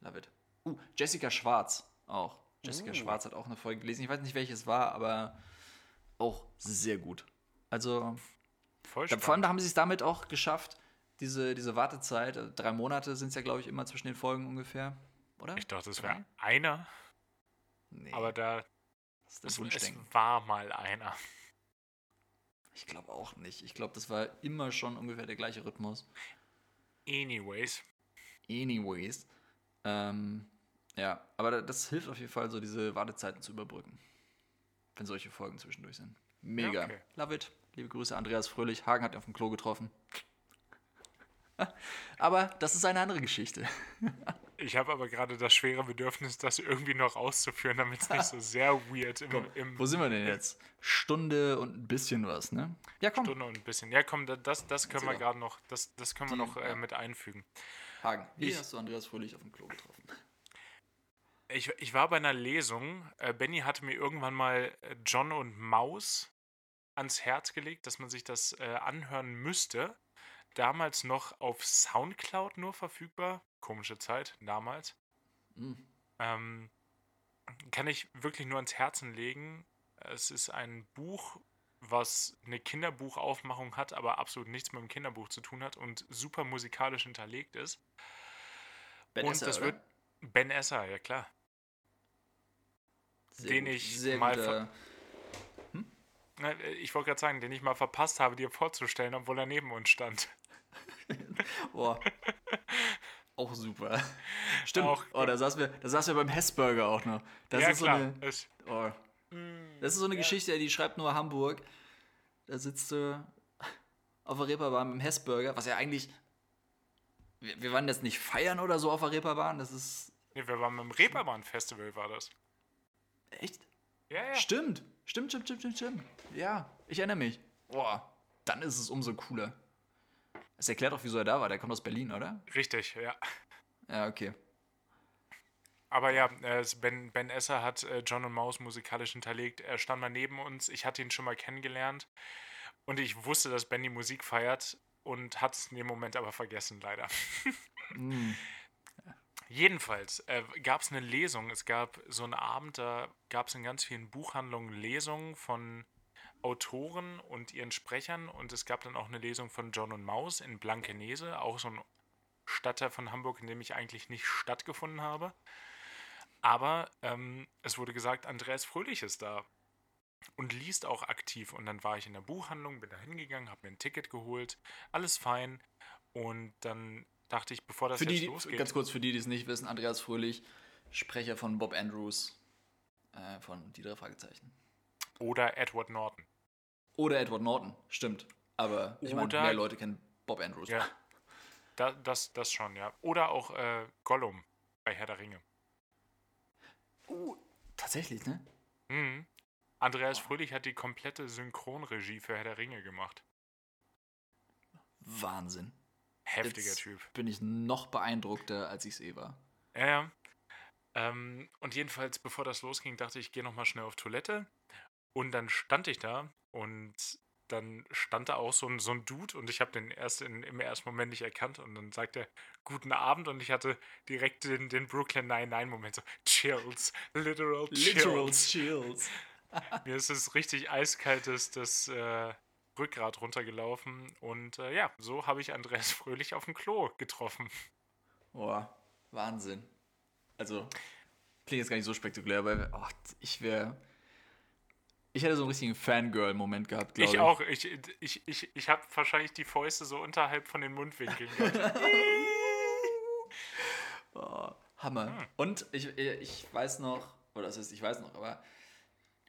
Love it. Uh, Jessica Schwarz auch. Jessica Uh. Schwarz hat auch eine Folge gelesen. Ich weiß nicht, welches war, aber auch sehr gut. Also, Voll da, spannend. vor allem da haben sie es damit auch geschafft, diese, diese Wartezeit, äh, drei Monate sind es ja, glaube ich, immer zwischen den Folgen ungefähr. Oder? ich dachte, es wäre einer, Nee, aber da das ist das es, es war mal einer. Ich glaube auch nicht. Ich glaube, das war immer schon ungefähr der gleiche Rhythmus. Anyways, Anyways. Ähm, ja, aber da- das hilft auf jeden Fall, so diese Wartezeiten zu überbrücken. Wenn solche Folgen zwischendurch sind. Mega. Ja, okay. Love it. Liebe Grüße, Andreas Fröhlich. Hagen hat ihn auf dem Klo getroffen. Aber das ist eine andere Geschichte. ich habe aber gerade das schwere Bedürfnis, das irgendwie noch auszuführen, damit es nicht so sehr weird im, im Wo sind wir denn jetzt? Stunde und ein bisschen was, ne? Ja, komm. Stunde und ein bisschen. Ja, komm, da- das, das können wir gerade noch, das, das können wir Die- noch äh, ja. mit einfügen. Hagen, wie Ich- hast du Andreas Fröhlich auf dem Klo getroffen? Ich, ich war bei einer Lesung. Äh, Benny hatte mir irgendwann mal äh, John und Maus ans Herz gelegt, dass man sich das äh, anhören müsste. Damals noch auf Soundcloud nur verfügbar. Komische Zeit, damals. Hm. Ähm, kann ich wirklich nur ans Herzen legen. Es ist ein Buch, was eine Kinderbuchaufmachung hat, aber absolut nichts mit dem Kinderbuch zu tun hat und super musikalisch hinterlegt ist. Ben und Esser, das oder? wird Ben Esser, ja klar. Sehr den gut. ich mal guter- Na, äh, Ich wollte gerade sagen, den ich mal verpasst habe, dir vorzustellen, obwohl er neben uns stand. Boah. auch super. Stimmt. Auch- oh, da saßen wir, da saßen wir beim Hessburger auch noch. Das ja, ist klar. so eine. Es- Oh, das ist so eine Geschichte, die schreibt nur Hamburg. Da sitzt du auf der Reeperbahn mit dem Hessburger, was ja eigentlich. Wir, wir waren jetzt nicht feiern oder so auf der Reeperbahn, das ist. nee, wir waren beim Reeperbahn-Festival, war das. Echt? Ja, ja. Stimmt. Stimmt, stimmt, stimmt, stimmt, stimmt. Ja, ich erinnere mich. Boah, dann ist es umso cooler. Das erklärt auch, wieso er da war. Der kommt aus Berlin, oder? Richtig, ja. Ja, okay. Aber ja, äh, Ben, ben Esser hat äh, John und Maus musikalisch hinterlegt. Er stand mal neben uns. Ich hatte ihn schon mal kennengelernt. Und ich wusste, dass Ben die Musik feiert und hat es in dem Moment aber vergessen, leider. Mm. Jedenfalls äh, gab es eine Lesung. Es gab so einen Abend, da gab es in ganz vielen Buchhandlungen Lesungen von Autoren und ihren Sprechern. Und es gab dann auch eine Lesung von John und Maus in Blankenese, auch so ein Stadtteil von Hamburg, in dem ich eigentlich nicht stattgefunden habe. Aber ähm, es wurde gesagt, Andreas Fröhlich ist da und liest auch aktiv. Und dann war ich in der Buchhandlung, bin da hingegangen, habe mir ein Ticket geholt, alles fein. Und dann dachte ich, bevor das Für jetzt die, losgeht. ganz kurz für die, die es nicht wissen, Andreas Fröhlich, Sprecher von Bob Andrews äh, von Die drei Fragezeichen. Oder Edward Norton. Oder Edward Norton, stimmt. Aber ich meine, mehr Leute kennen Bob Andrews. Ja. Da, das, das schon, ja. Oder auch äh, Gollum bei Herr der Ringe. Uh, tatsächlich, ne? Mhm. Andreas Fröhlich hat die komplette Synchronregie für Herr der Ringe gemacht. Wahnsinn. Heftiger Jetzt Typ. Bin ich noch beeindruckter, als ich es eh war. Ja, ja. Ähm, und jedenfalls, bevor das losging, dachte ich, ich gehe nochmal schnell auf Toilette. Und dann stand ich da und dann stand da auch so ein, so ein Dude und ich habe den erst in, im ersten Moment nicht erkannt und dann sagt er Guten Abend und ich hatte direkt den, den Brooklyn 99-Moment so Chills, literal chills. chills. Mir ist es richtig eiskalt das, das äh, Rückgrat runtergelaufen und äh, ja, so habe ich Andreas Fröhlich auf dem Klo getroffen. Boah, Wahnsinn. Also, klingt jetzt gar nicht so spektakulär, aber oh, ich wäre. Ich hätte so einen richtigen Fangirl-Moment gehabt, glaube ich. Ich auch. Ich, ich, ich, ich habe wahrscheinlich die Fäuste so unterhalb von den Mundwinkeln gehabt. Oh, Hammer. Hm. Und ich, ich weiß noch, oder das heißt, ich weiß noch, aber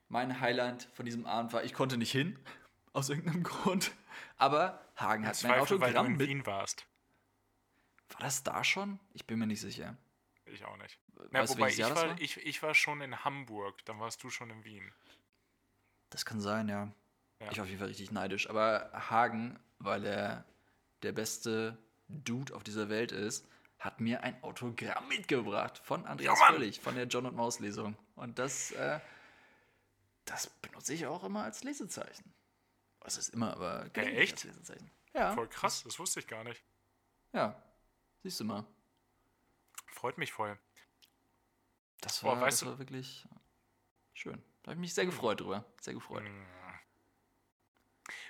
mein Highlight von diesem Abend war, ich konnte nicht hin, aus irgendeinem Grund. Aber Hagen hat mein Zweifel, weil du Autogramm in mit. Wien warst. War das da schon? Ich bin mir nicht sicher. Ich auch nicht. Na, Weißt wobei ich war, war? ich, ich war schon in Hamburg, dann warst du schon in Wien. Das kann sein, ja. Ja. Ich war auf jeden Fall richtig neidisch. Aber Hagen, weil er der beste Dude auf dieser Welt ist, hat mir ein Autogramm mitgebracht von Andreas Ja! Fröhlich, von der John und Maus Lesung. Und das, äh, das benutze ich auch immer als Lesezeichen. Was ist immer, aber gelegentlich echt? Lesezeichen. Ja. Voll krass, das wusste ich gar nicht. Ja. Siehst du mal. Freut mich voll. Das Boah, war, weißt das war wirklich schön. Da habe ich mich sehr gefreut drüber. Sehr gefreut. Mm.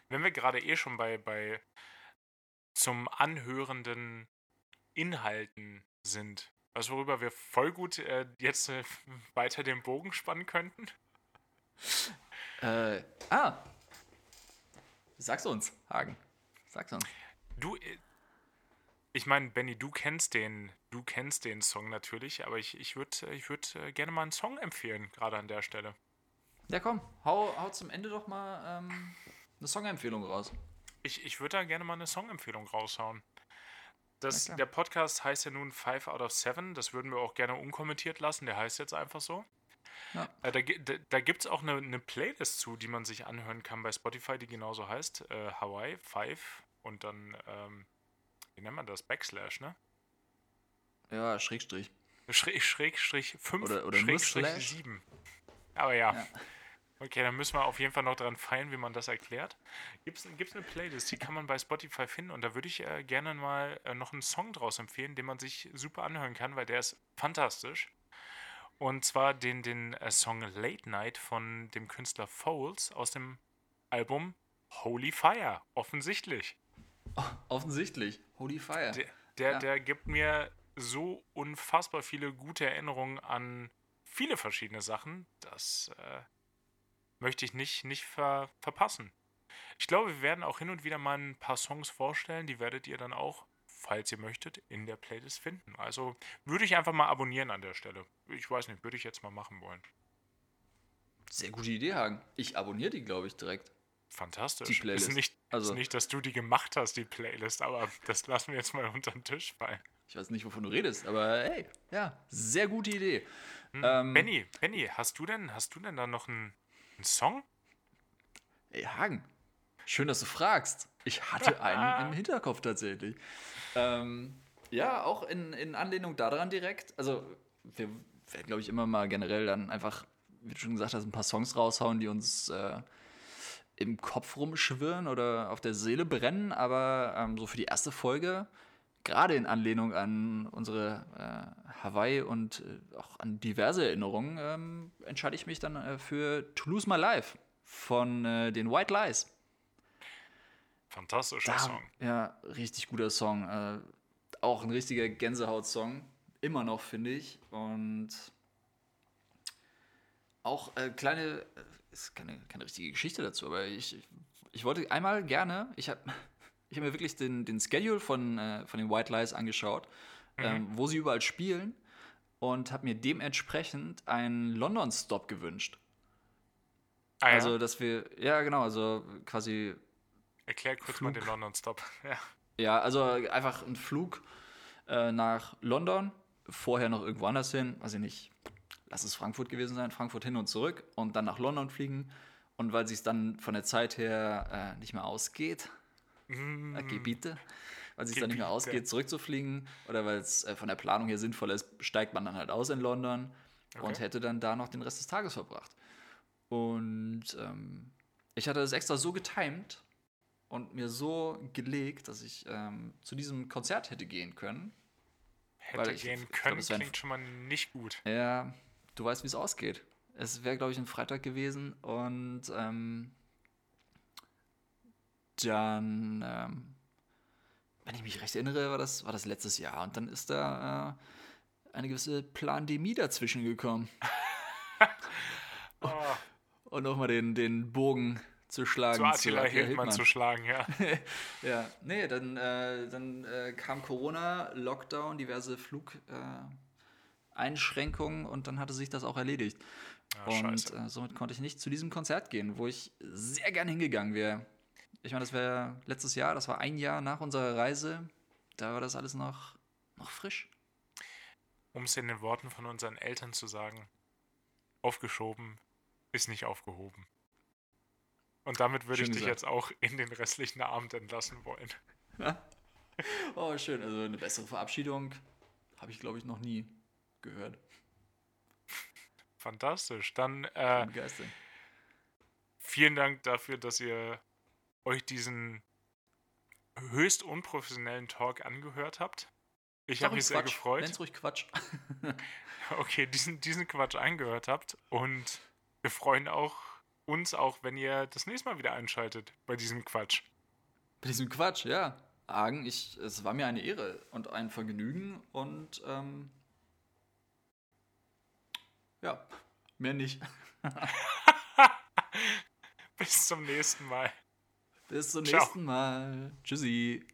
Wenn wir gerade eh schon bei, bei zum anhörenden Inhalten sind, was worüber wir voll gut äh, jetzt äh, weiter den Bogen spannen könnten? Äh, ah. Sag's uns, Hagen. Sag's uns. Du, äh, ich meine, Benny, du kennst den, du kennst den Song natürlich, aber ich, ich würde ich würd, äh, gerne mal einen Song empfehlen, gerade an der Stelle. Ja, komm, hau, hau zum Ende doch mal ähm, eine Songempfehlung raus. Ich, ich würde da gerne mal eine Songempfehlung raushauen. Das, der Podcast heißt ja nun 5 out of 7. Das würden wir auch gerne unkommentiert lassen. Der heißt jetzt einfach so. Ja. Äh, da da, da gibt es auch eine, eine Playlist zu, die man sich anhören kann bei Spotify, die genauso heißt. Äh, Hawaii 5 und dann, ähm, wie nennt man das? Backslash, ne? Ja, Schrägstrich. Schräg, Schrägstrich 5, Oder- oder Schrägstrich Slash? 7. Aber ja. Ja. Okay, dann müssen wir auf jeden Fall noch dran feilen, wie man das erklärt. Gibt es eine Playlist, die kann man bei Spotify finden und da würde ich äh, gerne mal äh, noch einen Song draus empfehlen, den man sich super anhören kann, weil der ist fantastisch. Und zwar den, den äh, Song Late Night von dem Künstler Foles aus dem Album Holy Fire, offensichtlich. Offensichtlich. Holy Fire. Der, der, Ja. der gibt mir so unfassbar viele gute Erinnerungen an viele verschiedene Sachen. Das äh, möchte ich nicht, nicht ver, verpassen. Ich glaube, wir werden auch hin und wieder mal ein paar Songs vorstellen. Die werdet ihr dann auch, falls ihr möchtet, in der Playlist finden. Also würde ich einfach mal abonnieren an der Stelle. Ich weiß nicht, würde ich jetzt mal machen wollen. Sehr gute Idee, Hagen. Ich abonniere die, glaube ich, direkt. Fantastisch. Die Playlist. Ist nicht, Also- ist nicht, dass du die gemacht hast, die Playlist, aber das lassen wir jetzt mal unter den Tisch fallen. Ich weiß nicht, wovon du redest, aber hey, ja, sehr gute Idee. Hm. Ähm, Benny, Benny, hast du denn, hast du denn da noch einen, einen Song? Ey, Hagen, schön, dass du fragst. Ich hatte einen im Hinterkopf tatsächlich. Ähm, ja, auch in, in Anlehnung daran direkt. Also, wir werden, glaube ich, immer mal generell dann einfach, wie du schon gesagt hast, ein paar Songs raushauen, die uns äh, im Kopf rumschwirren oder auf der Seele brennen. Aber ähm, so für die erste Folge, gerade in Anlehnung an unsere äh, Hawaii und äh, auch an diverse Erinnerungen, ähm, entscheide ich mich dann äh, für To Lose My Life von äh, den White Lies. Fantastischer Da, Song. Ja, richtig guter Song. Äh, auch ein richtiger Gänsehaut-Song. Immer noch, finde ich. Und auch äh, kleine, äh, ist keine, keine richtige Geschichte dazu, aber ich, ich wollte einmal gerne, ich habe ich hab mir wirklich den, den Schedule von, äh, von den White Lies angeschaut, ähm, wo sie überall spielen und habe mir dementsprechend einen London-Stop gewünscht. Ah, ja? Also, dass wir, ja genau, also quasi Erklär kurz mal Flug. den London Stop. Ja. Ja, also einfach ein Flug äh, nach London, vorher noch irgendwo anders hin, weiß ich nicht, lass es Frankfurt gewesen sein, Frankfurt hin und zurück und dann nach London fliegen. Und weil sich dann von der Zeit her äh, nicht mehr ausgeht, Mm, Gebiete, weil sich dann nicht mehr ausgeht, zurückzufliegen oder weil es äh, von der Planung her sinnvoll ist, steigt man dann halt aus in London und Okay. hätte dann da noch den Rest des Tages verbracht. Und ähm, ich hatte das extra so getimed und mir so gelegt, dass ich ähm, zu diesem Konzert hätte gehen können. hätte ich- gehen ich glaub, können, es ein- klingt schon mal nicht gut. Ja, du weißt, wie es ausgeht. Es wäre, glaube ich, ein Freitag gewesen und ähm, dann, ähm, wenn ich mich recht erinnere, war das, war das letztes Jahr und dann ist da äh, eine gewisse Plandemie dazwischen gekommen. Oh, Und nochmal den, den Bogen zu schlagen. zu Attila Attila Hildmann zu schlagen, ja. ja, nee, dann, äh, dann äh, kam Corona, Lockdown, diverse Flugeinschränkungen äh, Einschränkungen und dann hatte sich das auch erledigt. Ah, und äh, somit konnte ich nicht zu diesem Konzert gehen, wo ich sehr gern hingegangen wäre. Ich meine, das wäre letztes Jahr, das war ein Jahr nach unserer Reise. Da war das alles noch, noch frisch. Um es in den Worten von unseren Eltern zu sagen, aufgeschoben ist nicht aufgehoben. Und damit würde Schön ich dich jetzt auch in den restlichen Abend entlassen wollen. Oh, schön. Also eine bessere Verabschiedung habe ich, glaube ich, noch nie gehört. Fantastisch. Dann äh, vielen Dank dafür, dass ihr euch diesen höchst unprofessionellen Talk angehört habt. Ich habe mich sehr gefreut. Nenn's ruhig Quatsch. okay, diesen, diesen Quatsch eingehört habt. Und wir freuen auch uns auch, wenn ihr das nächste Mal wieder einschaltet bei diesem Quatsch. Bei diesem Quatsch, ja. Argen, ich, es war mir eine Ehre und ein Vergnügen und ähm, ja, mehr nicht. Bis zum nächsten Mal. Bis zum Ciao. nächsten Mal. Tschüssi.